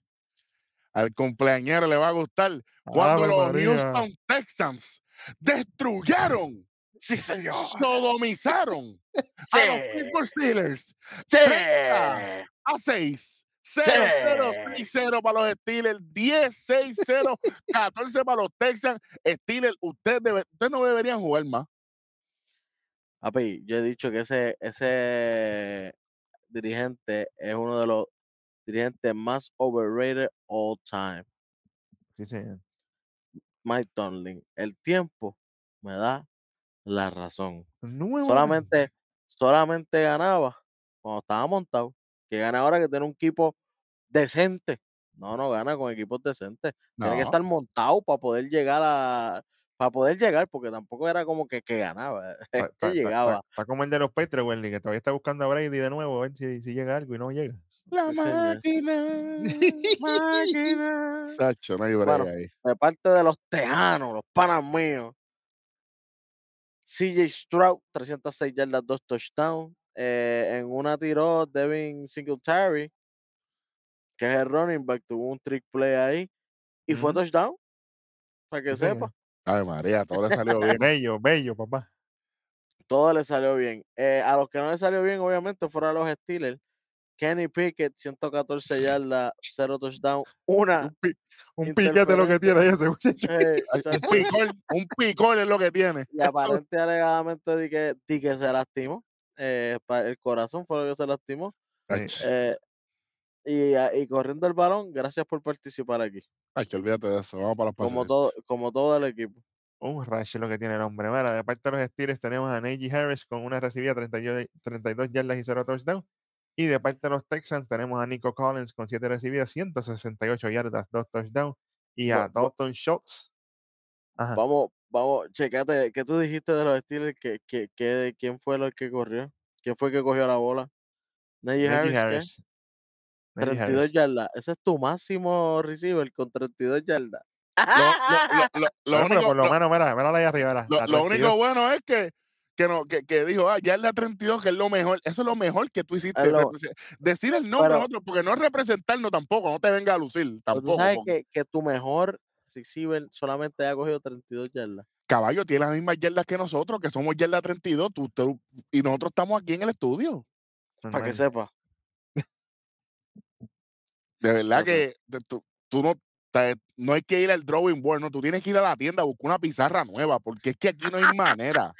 Al cumpleañero le va a gustar. Cuando Ave los María. Houston Texans destruyeron, Sí, señor. sodomizaron Sí. a los Pittsburgh Steelers Sí. A 6. 0, 0, 6, 0 para los Steelers, 10, 6, 0, 14 para los Texans. Steelers, ustedes debe- ustedes no deberían jugar más. Papi, yo he dicho que ese, ese dirigente es uno de los dirigentes más overrated all time. Sí, señor. Mike Tomlin. El tiempo me da la razón. Solamente, solamente ganaba cuando estaba montado. Que gana ahora que tiene un equipo decente. No, no gana con equipos decentes. Tiene que estar montado para poder llegar a. Para poder llegar, porque tampoco era como que, que ganaba. Es Está, que está- llegaba. está- está como el de los Patriots, Wendy, que todavía está buscando a Brady de nuevo a ver si, si llega algo y no llega. La Sí, máquina. Máquina. Tacho, no hay Bueno, ahí. de parte de los tejanos, los panas míos. CJ Stroud, 306 yardas, 2 touchdowns. Eh, en una tiró Devin Singletary, que es el running back, tuvo un trick play ahí. Y fue Ujú. touchdown. Para que Sí, sepa. Ay, María, todo le salió bien. Bello, bello, papá. Todo le salió bien. Eh, a los que no le salió bien, obviamente, fueron los Steelers. Kenny Pickett, 114 yardas, 0 touchdown, una. Un, pi- un piquete lo que tiene ese muchacho. eh, un picor, un picor es lo que tiene. y aparente alegadamente di que, di que se lastimó. Eh, el corazón fue lo que se lastimó. Sí. Tacho, Eh, y, a- y corriendo el balón, gracias por participar aquí. Tacho, olvídate de eso. Vamos para los Como pases. todo, como todo el equipo. Un rush lo que tiene el hombre. Mira, de parte de los Steelers tenemos a Najee Harris con una recibida 32, 32 yardas y 0 touchdown. Y de parte de los Texans tenemos a Nico Collins con 7 recibidas, 168 yardas, 2 touchdowns. Y a Dalton Schultz. Ajá. Vamos, vamos, checate, ¿qué tú dijiste de los Steelers? ¿Qué, qué, qué- quién fue el que corrió? ¿Quién fue el que cogió la bola? Najee Harris. Harris. Najee 32 Harris. yardas. Ese es tu máximo receiver con 32 yardas. Lo, lo- lo- lo- único, por lo lo- menos, mira, mira ahí arriba. Mira, lo- la lo 32. único bueno es que, que, no, que, que dijo, ah, ya es la 32, que es lo mejor. Eso es lo mejor que tú hiciste. Decir el nombre pero- nosotros, porque no es representarnos tampoco, no te venga a lucir Pero tú tampoco. sabes que, que tu mejor receiver solamente ha cogido 32 yardas. Caballo tiene las mismas yardas que nosotros, que somos yarda 32, tú, tú- y nosotros estamos aquí en el estudio. Para que sepa. De verdad que de- tú, tú no, te- no hay que ir al drawing board, no, tú tienes que ir a la tienda a buscar una pizarra nueva, porque es que aquí no hay manera.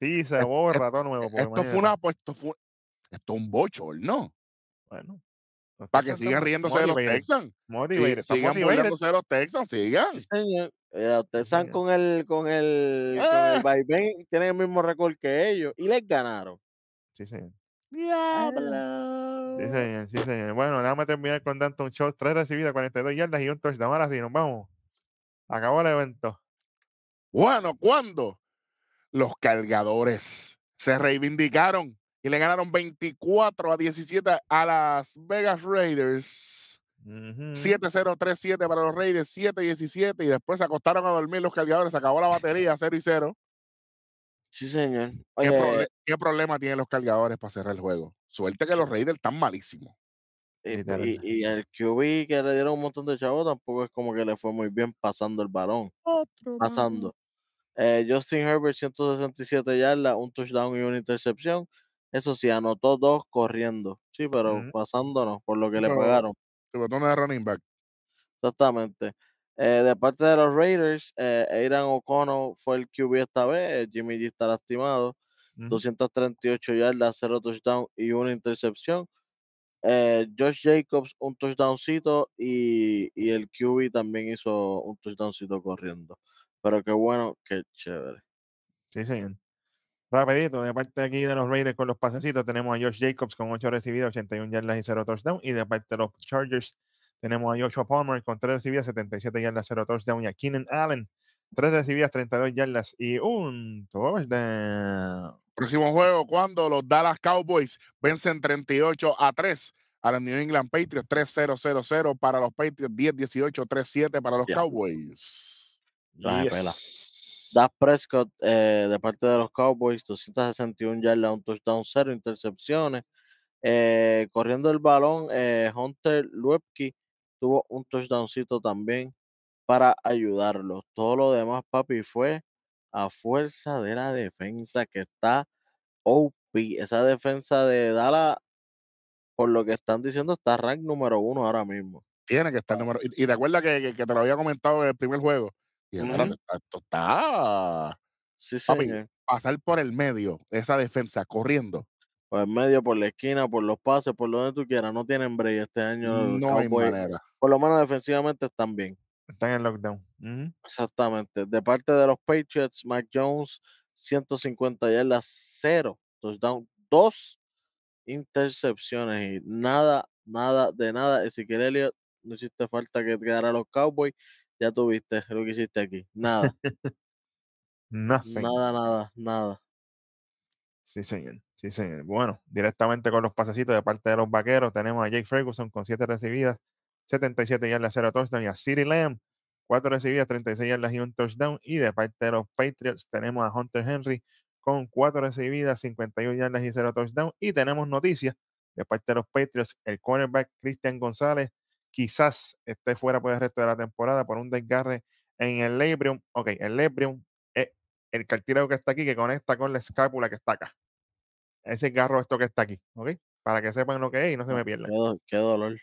Sí, se borra todo nuevo. porque esto fue una, pues, esto fue, esto es un bochorno. Bueno, Los Para que sigan riéndose de los Texans. Sí, motivated, sigan burlándose de los Texans, sigan. Sí, señor. Eh, ustedes están señor. con el, con el, con Eh. el vaivén, tienen el mismo récord que ellos y les ganaron. Sí, señor. Diablo. Sí, señor, sí, señor. Bueno, déjame terminar con Danton Show. Tres recibidas, 42 yardas y un touchdown. Ahora sí, nos vamos. Acabó el evento. Bueno, ¿cuándo? Los cargadores se reivindicaron y le ganaron 24 a 17 a las Vegas Raiders. Ujú. 7-0-3-7 para los Raiders, 7-17 y después se acostaron a dormir los cargadores, se acabó la batería 0 y 0. Sí, señor. ¿Qué, Oye, proble- qué problema tienen los cargadores para cerrar el juego? Suerte que los Raiders están malísimos. y, literal. y, y el QB que le dieron un montón de chavos tampoco es como que le fue muy bien pasando el balón. Pasando. Eh, Justin Herbert, 167 yardas, un touchdown y una intercepción. Eso sí, anotó dos corriendo. Sí, pero pasándonos por lo que le pagaron. El botón de running back. Exactamente. Eh, de parte de los Raiders, eh, Aidan O'Connell fue el QB esta vez. Jimmy G está lastimado. Ujú. 238 yardas, 0 touchdown y una intercepción. Eh, Josh Jacobs, un touchdowncito y, y el QB también hizo un touchdowncito corriendo. Pero qué bueno, qué chévere. Sí, señor. Rapidito, de parte aquí de los Raiders con los pasecitos, tenemos a Josh Jacobs con 8 recibidas, 81 yardas y 0 touchdown. Y de parte de los Chargers, tenemos a Joshua Palmer con 3 recibidas, 77 yardas, 0 touchdown. Y a Keenan Allen, 3 recibidas, 32 yardas y un touchdown. Próximo juego, cuando los Dallas Cowboys vencen 38 a 3 a los New England Patriots, 3-0-0-0 para los Patriots, 10-18, 3-7 para los. Cowboys. Pela. Yes. Dak Prescott, eh, de parte de los Cowboys, 261 yardas, un touchdown, 0 intercepciones. Eh, corriendo el balón, eh, Hunter Luepke tuvo un touchdowncito también para ayudarlo. Todo lo demás, papi, fue a fuerza de la defensa que está OP. Esa defensa de Dallas, por lo que están diciendo, está rank número uno ahora mismo. Tiene que estar número. Y, y te acuerdas que, que- que te lo había comentado en el primer juego. Y está- esto está Sí, Papi, señor. pasar por el medio esa defensa corriendo. Por el medio, por la esquina, por los pases, por donde tú quieras. No tienen break este año. No hay manera. por lo menos defensivamente están bien. Están en lockdown. Exactamente. De parte de los Patriots, Mac Jones, 150 yardas, 0 touchdown, 2 intercepciones y nada, nada, de nada. Ezequiel Elliott, no hiciste falta que quedara a los Cowboys. Ya tuviste lo que hiciste aquí. Nada, nada, nada, nada. Sí, señor. Sí, señor. Bueno, directamente con los pasecitos de parte de los vaqueros, tenemos a Jake Ferguson con 7 recibidas, 77 yardas, 0 touchdown. Y a CeeDee Lamb, 4 recibidas, 36 yardas y un touchdown. Y de parte de los Patriots, tenemos a Hunter Henry con 4 recibidas, 51 yardas y 0 touchdown. Y tenemos noticias de parte de los Patriots. El cornerback Cristian González quizás esté fuera por el resto de la temporada por un desgarre en el labrum. Ok, el labrum es el cartílago que está aquí que conecta con la escápula que está acá. Ese garro esto que está aquí, ¿ok? Para que sepan lo que es y no se me Qué, pierdan. qué dolor.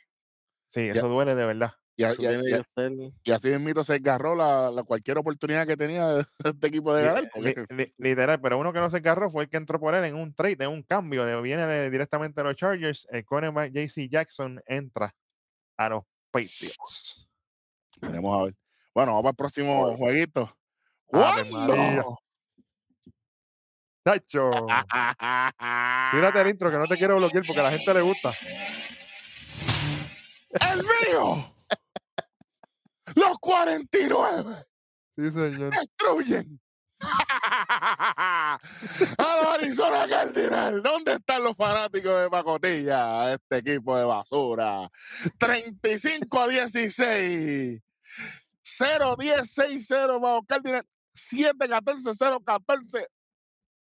Sí, Ya. eso duele de verdad. Y, a- a- a- así mismo se agarró la, la cualquier oportunidad que tenía de este equipo de ganar. li- porque- li- literal, pero uno que no se agarró fue el que entró por él en un trade, en un cambio, de, viene de- directamente de los Chargers. El cornerback JC Jackson entra a los Patriots. Veremos a ver. Bueno, vamos al próximo jueguito. ¿Cuándo? ¡Tacho! Mírate el intro que no te quiero bloquear porque a la gente le gusta. ¡El mío! ¡Los 49! Sí, señor. ¡Destruyen! a los Arizona Cardinals. ¿Dónde están los fanáticos de pacotilla? Este equipo de basura. 35 a 16. 0 10 6 0 para los Cardinals. 7 14 0 14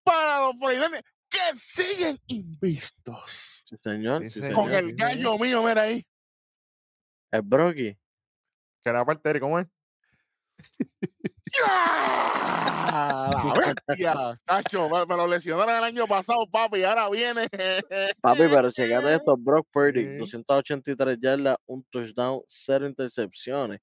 para los 49 que siguen invistos. Sí, señor. Sí, Sí, señor. Con señor. el gallo mío, mira ahí. El Brocky. Que la parte de ¿cómo es? ¡Ya! La bestia. Tacho, me, me lo lesionaron el año pasado, papi, y ahora viene. Papi, pero checate esto, Brock Purdy, Sí. 283 yardas, un touchdown, cero intercepciones.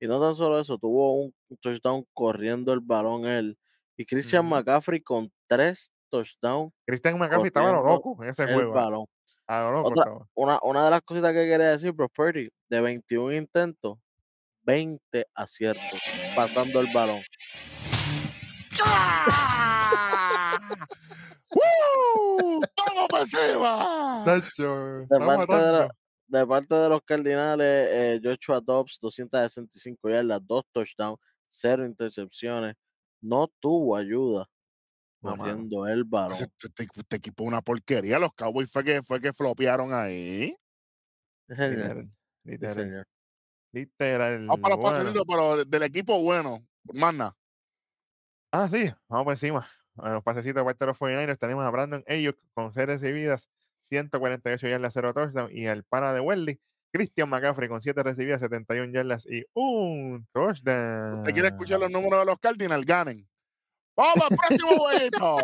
Y no tan solo eso, tuvo un touchdown corriendo el balón él. Y Christian. McCaffrey con tres touchdowns Christian McCaffrey estaba lo loco en ese juego. Balón. a lo loco Otra, una, una de las cositas que quería decir, Brock Purdy, de 21 intentos, 20 aciertos, pasando el balón. ¡Ah! ¡Todo De parte de, la- de parte de los Cardinales, eh, Joshua Dobbs, 265 yardas, dos touchdowns, cero intercepciones. No tuvo ayuda. Corriendo el balón. Este, este- equipo una porquería. Los Cowboys fue que, fue que flopearon ahí. Literal. Literal. Vamos para los bueno. pasecitos, pero de- del equipo bueno. Más nada. Ah, sí, vamos por encima. A los pasecitos de parte de los 49ers tenemos a Brandon Ayuk con 6 recibidas, 148 yardas, 0 touchdown. Y al pana de Welly, Christian McCaffrey con 7 recibidas, 71 yardas y un touchdown. ¿Usted quiere escuchar los números de los Cardinals? Ganen. ¡Vamos al próximo jueguito!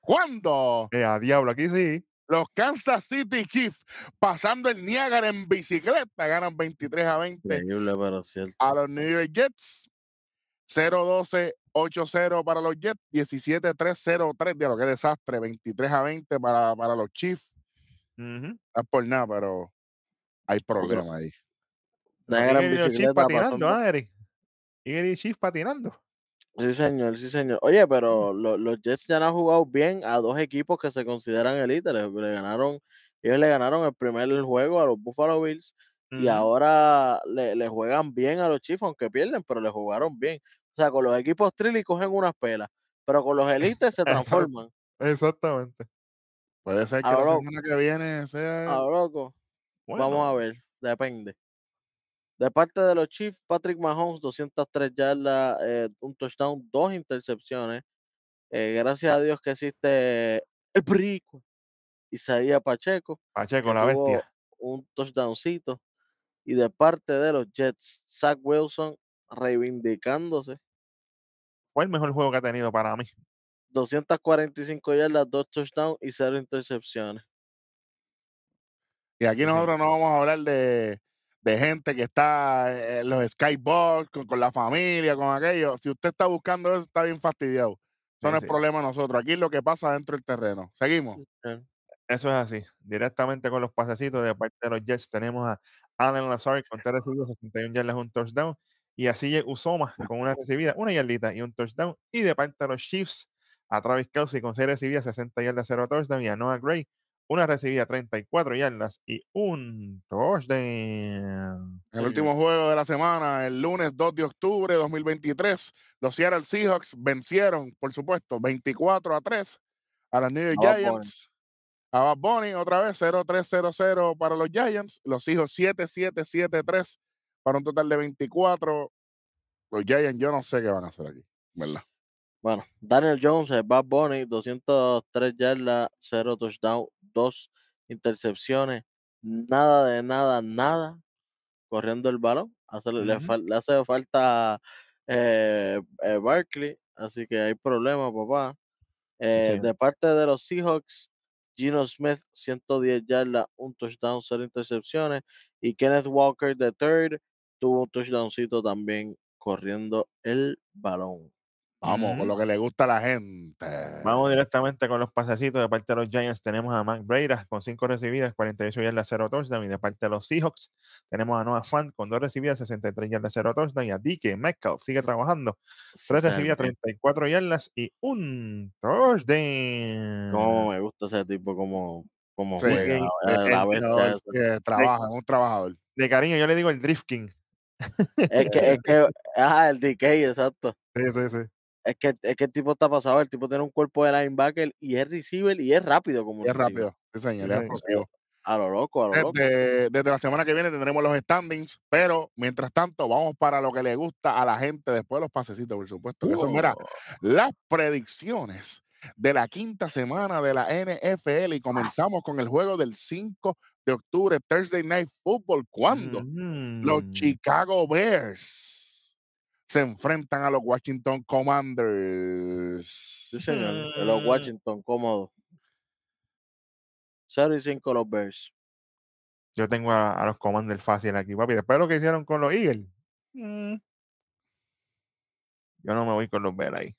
¿Cuándo? Eh, a diablo, aquí sí. Los Kansas City Chiefs, pasando el Niágara en bicicleta, ganan 23 a 20 Increíble, pero cierto. a los New York Jets. 0-12-8-0 para los Jets, 17-3-0-3, de lo que desastre, 23 a 20 para, para los Chiefs. Ujú. No es por nada, pero hay problemas ahí. Los Negra en los Chiefs bicicleta patinando, ah, Eric. Chiefs patinando. Sí, señor, sí, señor. Oye, pero lo- los Jets ya no han jugado bien a dos equipos que se consideran elite. Le, le ganaron, ellos le ganaron el primer juego a los Buffalo Bills y ahora le, le juegan bien a los Chiefs, aunque pierden, pero le jugaron bien. O sea, con los equipos trilly cogen unas pelas, pero con los elites se transforman. Exactamente. Puede ser que Ahora- la semana que viene sea. A lo loco. Vamos a ver, depende. De parte de los Chiefs, Patrick Mahomes, 203 yardas, eh, un touchdown, dos intercepciones. Eh, gracias a Dios que existe el perico. Isaías Pacheco, Pacheco, la bestia. un touchdowncito. Y de parte de los Jets, Zach Wilson reivindicándose. Fue el mejor juego que ha tenido para mí. 245 yardas, dos touchdowns y cero intercepciones. Y aquí nosotros no vamos a hablar de, de gente que está en los skybox, con, con la familia, con aquello. Si usted está buscando eso, está bien fastidiado. Eso Sí, no es sí. problema de nosotros. Aquí es lo que pasa dentro del terreno. Seguimos. Eh, Eso es así. Directamente con los pasecitos de parte de los Jets tenemos a Allen Lazard con 3 recibidos, 61 yardas, un touchdown. Y a CJ Usoma con una recibida, una yardita y un touchdown. Y de parte de los Chiefs, a Travis Kelsey con 6 recibidas, 60 yardas, 0 touchdown. Y a Noah Gray, una recibida, 34 yardas y un touchdown. El último juego de la semana, el lunes 2 de octubre de 2023, los Seattle Seahawks vencieron, por supuesto, 24 a 3 a los New York A. Giants. A Bad Bunny, otra vez 0-3-0-0 para los Giants. Los Seahawks 7-7-7-3 para un total de 24. Los Giants, yo no sé qué van a hacer aquí, ¿verdad? Bueno, Daniel Jones, Bad Bunny, 203 yardas, 0 touchdown, 2 intercepciones, nada de nada, nada corriendo el balón. Hace- le, hace falta eh, eh, Barkley, así que hay problema, papá. Eh, de parte de los Seahawks, Gino Smith, 110 yardas, un touchdown, 0 intercepciones. Y Kenneth Walker, de third, tuvo un touchdowncito también corriendo el balón. Vamos, con lo que le gusta a la gente. Vamos directamente con los pasecitos. De parte de los Giants tenemos a Mac Breida con 5 recibidas, 48 yardas, 0 touchdown. Y de parte de los Seahawks tenemos a Noah Fant con 2 recibidas, 63 yardas, 0 touchdown. Y a DK Metcalf sigue trabajando. Sí, 3 se recibidas, ve. 34 yardas y un touchdown. Cómo me gusta ese tipo, como, como Sí, juega, DK, la, la el bestia Trabajador esa. que trabaja, un trabajador. De cariño, yo le digo el Drift King. Es que, es que, ajá, el DK, exacto. Sí, sí, sí. Es que, es que el tipo está pasado, el tipo tiene un cuerpo de linebacker y es receiver y es rápido como Y es rápido. Sí, señor, Sí, es. A lo loco, a lo loco. Desde, desde la semana que viene tendremos los standings, pero mientras tanto vamos para lo que le gusta a la gente después de los pasecitos, por supuesto. Que eso, mira, las predicciones de la quinta semana de la NFL y comenzamos con el juego del 5 de octubre, Thursday Night Football, cuando los Mm. Chicago Bears se enfrentan a los Washington Commanders. Sí, señor. De los Mm. Washington, cómodo. 0 y 5 los Bears. Yo tengo a, a los Commanders fácil aquí, papi. Después de lo que hicieron con los Eagles. mm, Yo no me voy con los Bears ahí.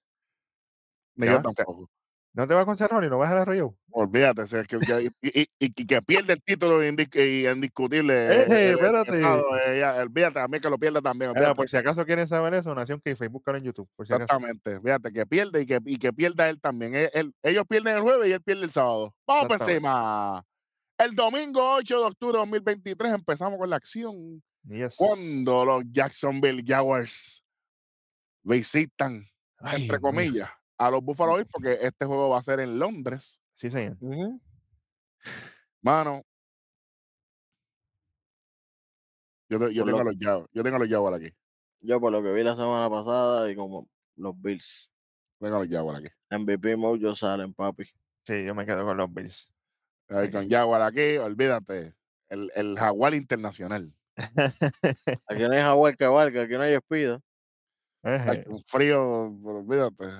Ni ¿Qué yo tampoco. ¿No te vas con Cerrone y no vas a Arroyo? Olvídate, o sea, que, que- y, y- y que pierde el título indiscutible. Eh, espérate. eh, ya, olvídate, a mí que lo pierda también. Mira, por si acaso quieren saber eso, Nación que búscalo en YouTube. Por si acaso. Exactamente, fíjate, que pierde y que, y que pierda él también. Él- él- ellos pierden el jueves y él pierde el sábado. Vamos por encima. El domingo 8 de octubre de 2023 empezamos con la acción. Yes. Cuando los Jacksonville Jaguars visitan, Ay, entre comillas, a los Buffalo Bills, porque este juego va a ser en Londres. Sí, señor. Mano. Yo, te- yo tengo lo- los Jaguars, yo tengo los Jaguars aquí. Yo por lo que vi la semana pasada y como los Bills. Tengo los Jaguars aquí. MVP Mojo salen, papi. Sí, yo me quedo con los Bills. Ahí con Jaguar aquí, olvídate. El, el Jaguar Internacional. Aquí no hay Jaguar que valga, aquí no hay Espida. Ay, Eje. un frío, pero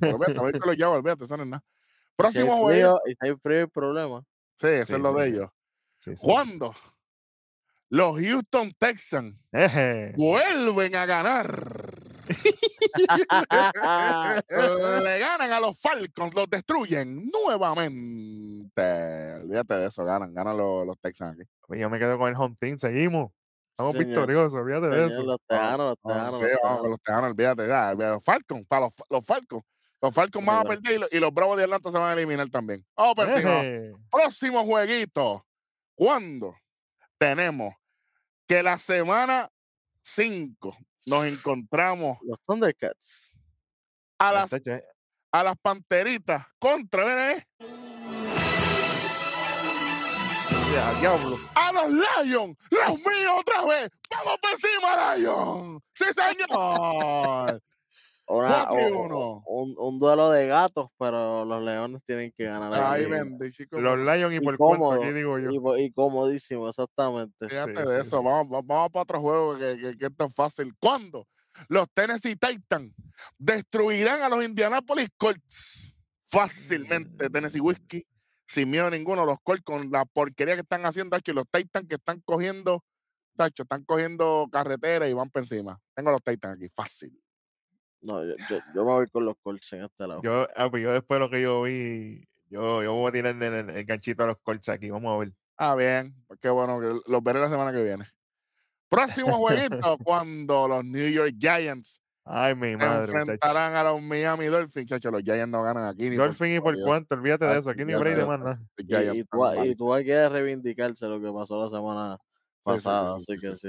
olvídate. Pero olvídate, voy con los Jaguars, olvídate, eso no es nada. Si Próximo juego. y hay frío problema. Sí, eso Sí, es lo sí, de ellos. Sí. Los Houston Texans vuelven a ganar. Le ganan a los Falcons, los destruyen nuevamente. Olvídate de eso, ganan, ganan los, los Texans aquí. Yo me quedo con el home team, seguimos. Estamos Señor. victoriosos, olvídate de eso. los tejanos, los tejanos, sí, los tejanos. olvídate. Ya, los Falcons, para los, los Falcons. Los Falcons van a perder y los, Bravos de Atlanta se van a eliminar también. Encima. Eje. Próximo jueguito. ¿Cuándo? Tenemos que la semana 5 nos encontramos Los Thundercats. a las, a las Panteritas contra ¿ven, eh? Diablo. a los Lions. Los míos otra vez. Vamos por encima, Lions. Sí, señor. Una- o- un, un duelo de gatos, pero los leones tienen que ganar. Ay, bendito, chicos. Los Lions y Y por cuánto, aquí digo yo. Y, y comodísimo, exactamente. Fíjate Sí, de sí, eso, sí. Vamos, va- vamos para otro juego que, que, que esto es fácil. ¿Cuándo? Los Tennessee Titans destruirán a los Indianapolis Colts fácilmente. Tennessee Whiskey, sin miedo ninguno. Los Colts con la porquería que están haciendo aquí. Los Titans que están cogiendo, tacho, están cogiendo carretera y van por encima. Tengo los Titans aquí, fácil. No, yo, yo, yo me voy con los Colts en este lado. Yo, ah, pues yo después de lo que yo vi, yo, yo voy a tirar el, el- el ganchito a los Colts aquí. Vamos a ver. Ah, bien. pues Qué bueno, que los veré la semana que viene. Próximo jueguito, cuando los New York Giants Ay, mi madre. muchacho. enfrentarán a los Miami Dolphins. Chacho, los Giants no ganan aquí. ni por Dolphin y por cuánto, olvídate de eso. Aquí ni nada. Los Y, y tú, y tú quieres reivindicarse lo que pasó la semana Sí, sí, sí, pasada, sí, así que sí.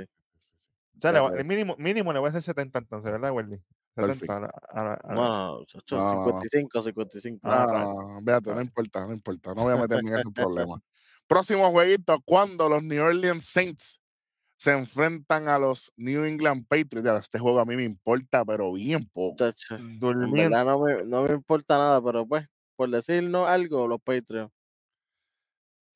O sea, le va- mínimo, mínimo le voy a hacer 70 entonces, ¿verdad, Wendy? Dolphin. 70 a la- a la- a la- No, no, no, chacho, No, no, no. 55, 55. Ah, No, rayos. no, no, véate, no importa, no importa. No voy a meterme en ese problema. Próximo jueguito, cuando los New Orleans Saints se enfrentan a los New England Patriots. Este juego a mí me importa, pero bien poco. Chacho, en Durmiendo. verdad no me, no me importa nada, pero pues, por decirnos algo, los Patriots.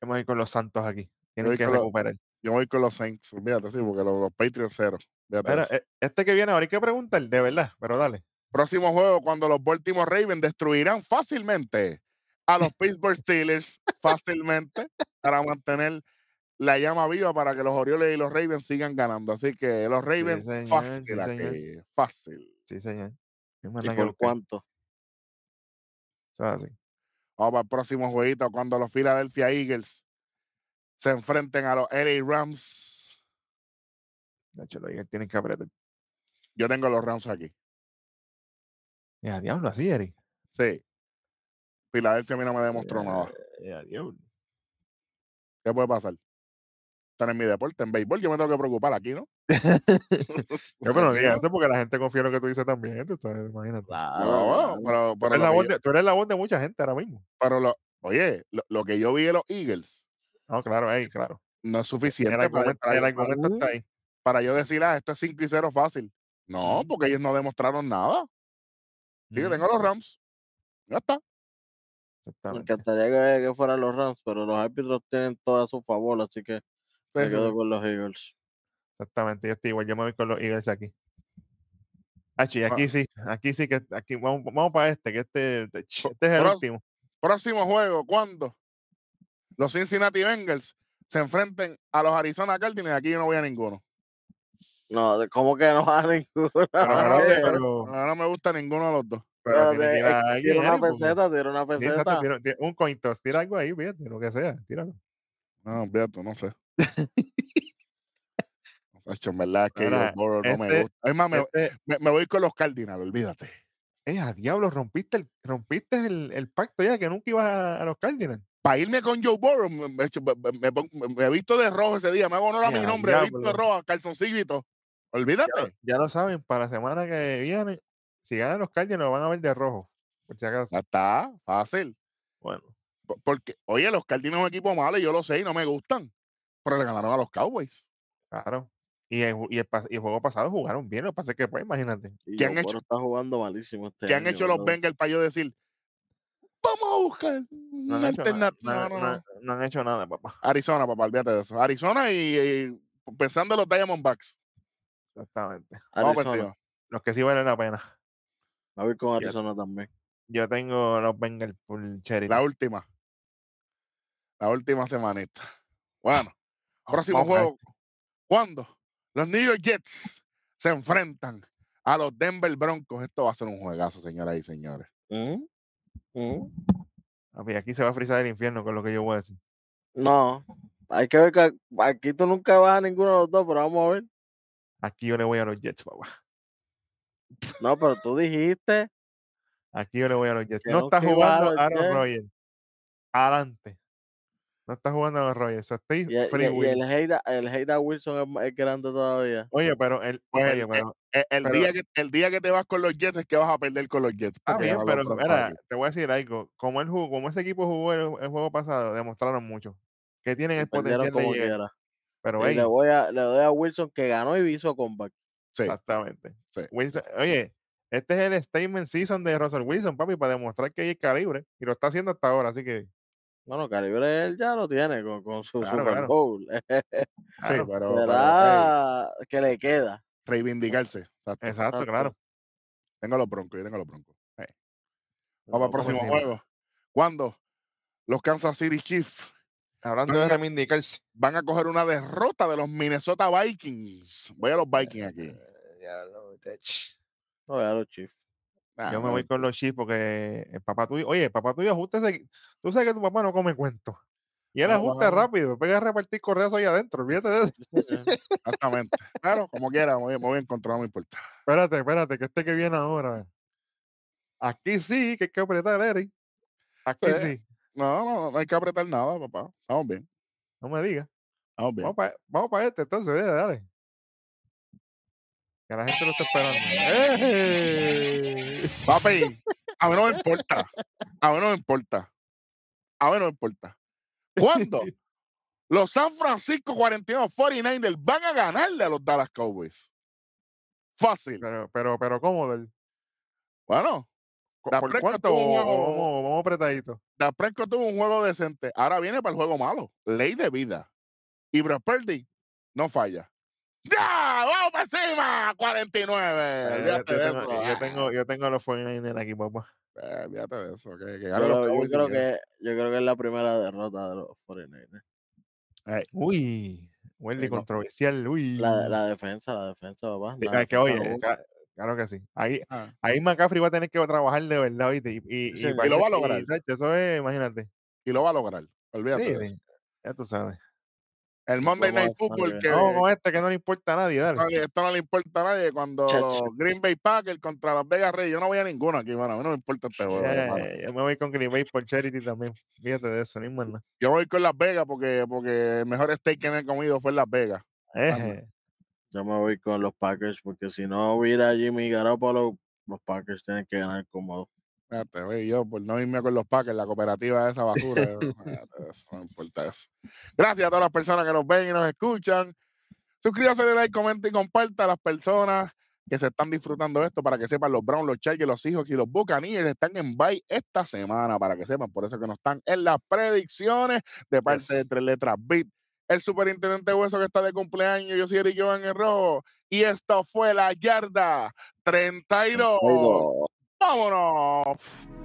Vamos a ir con los Santos aquí. Tienen que recuperar. Yo voy con los Saints, olvídate, sí, porque los, los Patriots cero. Fíjate eso. eh, este que viene ahora hay que preguntar, de verdad, pero dale. Próximo juego, cuando los Baltimore Ravens destruirán fácilmente a los Pittsburgh Steelers, fácilmente, para mantener la llama viva para que los Orioles y los Ravens sigan ganando. Así que los Ravens, señor, fácil sí, aquí, fácil. Sí, señor. ¿Y por cuánto? Eso es así. Vamos para el próximo jueguito, cuando los Philadelphia Eagles se enfrenten a los LA Rams. De hecho, los tienen que apretar. Yo tengo los Rams aquí. Ya, diablo, así, Eric. Sí. Filadelfia a mí no me demostró nada. Ya, diablo. ¿Qué puede pasar? Están en mi deporte, en béisbol, yo me tengo que preocupar aquí, ¿no? Yo, pero no digas eso porque la gente confía en lo que tú dices también. Tú sabes, imagínate. Claro, No, bueno, claro. pero, Tú pero eres, lo la que voz yo- de, tú eres la voz de mucha gente ahora mismo. pero lo- oye, lo, lo que yo vi de los Eagles No, claro, ahí, claro. no es suficiente El para, argumento, para- el argumento está ahí. para yo decir, ah, esto es 5 y 0 fácil. No, porque ellos no demostraron nada. Sí, tengo los Rams. Ya está. Me encantaría que, fueran los Rams, pero los árbitros tienen todo a su favor, así que me Sí, quedo sí. con los Eagles. Exactamente, yo estoy igual, yo me voy con los Eagles aquí. Hachi, Ah. aquí sí, aquí sí que aquí vamos, vamos para este, que este, este este es el Pros- último. Próximo juego, ¿cuándo? Los Cincinnati Bengals se enfrenten a los Arizona Cardinals. Aquí yo no voy a ninguno. No, ¿cómo que no va a ninguna? Pero, pero, No, me gusta ninguno de los dos. pero eh, Tira una peseta, tira una peseta. tira- tira un coin toss, tira algo ahí, fíjate, lo que sea, tíralo. No, olvídate, no sé. En verdad es que no me este- gusta. Es más, me, Este, me- me voy con los Cardinals, olvídate. Eh, a diablo, rompiste el, rompiste el, el pacto ya que nunca ibas a, a los Cardinals. Para irme con Joe Burrow, me, he visto de rojo ese día. Me hago honor a mi Ya, nombre, he visto de rojo, todo. Olvídate. Ya lo saben, para la semana que viene, si ganan los Cardinals, lo van a ver de rojo, por si acaso. Ya está, fácil. Bueno, Po- Porque, oye, los Cardinals es un equipo malo y yo lo sé y no me gustan. Pero le ganaron a los Cowboys. claro. Y el, y el, y el juego pasado jugaron bien, lo que pasa es que, pues, imagínate. Y ¿Qué han hecho? Está jugando malísimo este ¿Qué han hecho los. Bengals para yo decir, vamos a buscar No una han, hecho nada, no, No, no, han hecho nada, papá. Arizona, papá, olvídate de eso. Arizona y, y pensando en los Diamondbacks. Exactamente. Vamos Arizona. Los que sí valen la pena. Me voy con. Arizona también. Yo tengo los Bengals por Cherry. La última. La última semanita. Bueno, próximo vamos a ver. juego. ¿Cuándo? Los New York Jets se enfrentan a los Denver Broncos. Esto va a ser un juegazo, señoras y señores. Ujú. Papi, aquí se va a frizar el infierno con lo que yo voy a decir. No, hay que ver que aquí tú nunca vas a ninguno de los dos, pero vamos a ver. Aquí yo le voy a los Jets, papá. No, pero tú dijiste Aquí yo le voy a los Jets. No está jugando Aaron. Rodgers. Adelante. No está jugando Aaron Rodgers. so Estoy y, free y el hate a- el a Wilson es, grande todavía. Oye, pero el, Pues oye, el- pero, Eh, El, Pero- día que, el día que te vas con los Jets es que vas a perder con los Jets. porque bien, los pero mira, te voy a decir algo. Como, jugó, como ese equipo jugó el, el juego pasado, demostraron mucho. Que tienen el potencial de llegar. Pero, Y ey, le, voy a, le doy a Wilson que ganó y hizo comeback. Sí, exactamente. sí. Wilson- oye, este es el statement season de Russell Wilson, papi, para demostrar que hay calibre. Y lo está haciendo hasta ahora, así que. Bueno, calibre él ya lo tiene con, con su Claro, Super. Bowl. Sí, claro, pero, pero, ey, Será que le queda. reivindicarse. Exacto. Claro. Tengo los broncos, yo tengo los broncos. Ey. Pero Vamos al próximo juego. ¿Cuándo? Los Kansas City Chiefs Hablando de reivindicarse. van a coger una derrota de los Minnesota Vikings. Voy a los Vikings aquí. Ya lo- tech. No, ya los Chiefs. Ah, Yo me voy con los Chiefs porque el papá tuyo, oye, el papá tuyo ajusta ese, tú sabes que tu papá no come cuentos. Y él No, ajusta bueno. rápido, pega a repartir correos ahí adentro, olvídate de eso. Exactamente. Claro, como quiera, me voy, me voy a encontrar, no me importa. Espérate, espérate, que este que viene ahora. Aquí sí, que hay que apretar, Eric. Aquí Sí. sí, No, no, no hay que apretar nada, papá. Estamos bien, no me digas. estamos bien. Vamos para vamos pa este, entonces, dale. Que la gente lo está esperando. ¡Eh! Papi, a mí no me importa. A mí no me importa. A mí no me importa. ¿Cuándo? Los San Francisco 49 49ers van a ganarle a los Dallas Cowboys. Fácil. Pero, pero, pero cómodo. Bueno, ¿Por cuánto? tuvo un O- o juego- Vamos, vamos apretadito. Dak Prescott tuvo un juego decente. Ahora viene para el juego malo. Ley de vida. Y Brock Purdy no falla. ¡Ya! ¡Vamos para encima! 49. Eh, yo, Olvídate de tengo, eso. yo, tengo, yo tengo a los 49ers aquí, papá. Eh, olvídate de eso. Que, que Yo, los yo creo que, yo creo que es la primera derrota de los 49ers. Uy, Wendy Eh, controversial. Uy. La, la defensa, la defensa, papá. Sí, la ah, que oye, claro que sí. Ahí, Ah. ahí McCaffrey va a tener que trabajar de verdad, ¿viste? Y, y, Sí, y para lo va a lograr. Eso es, imagínate. Y lo va a lograr. Olvídate Sí, de eso. ya tú sabes. El Monday Night Football que Vamos con este que no le importa a nadie, dale. no le- esto no le importa a nadie cuando Chacho. los Green Bay Packers contra las Vegas Reyes. Yo no voy a ninguno aquí, mano. A mí no me importa este juego. Eh, yo me voy con Green Bay por Charity también. Fíjate de eso, ni más nada. Yo voy con Las Vegas porque, porque el mejor steak que me he comido fue en Las Vegas. Eje. Yo me voy con los Packers porque si no hubiera Jimmy Garoppolo, los Packers tienen que ganar cómodo. Fíjate, güey, yo por no irme con los Packers, la cooperativa de esa basura. fíjate, eso, no importa eso. Gracias a todas las personas que nos ven y nos escuchan. Suscríbase, de like, comenta y comparta a las personas que se están disfrutando de esto para que sepan los Browns, los Chargers, los Seahawks y los Buccaneers están en bye esta semana para que sepan. Por eso que no están en las predicciones de parte de. Tres Letras Beat. El superintendente Hueso que está de cumpleaños, yo soy Eric Joan en rojo. Y esto fue la yarda 32. Vamos off.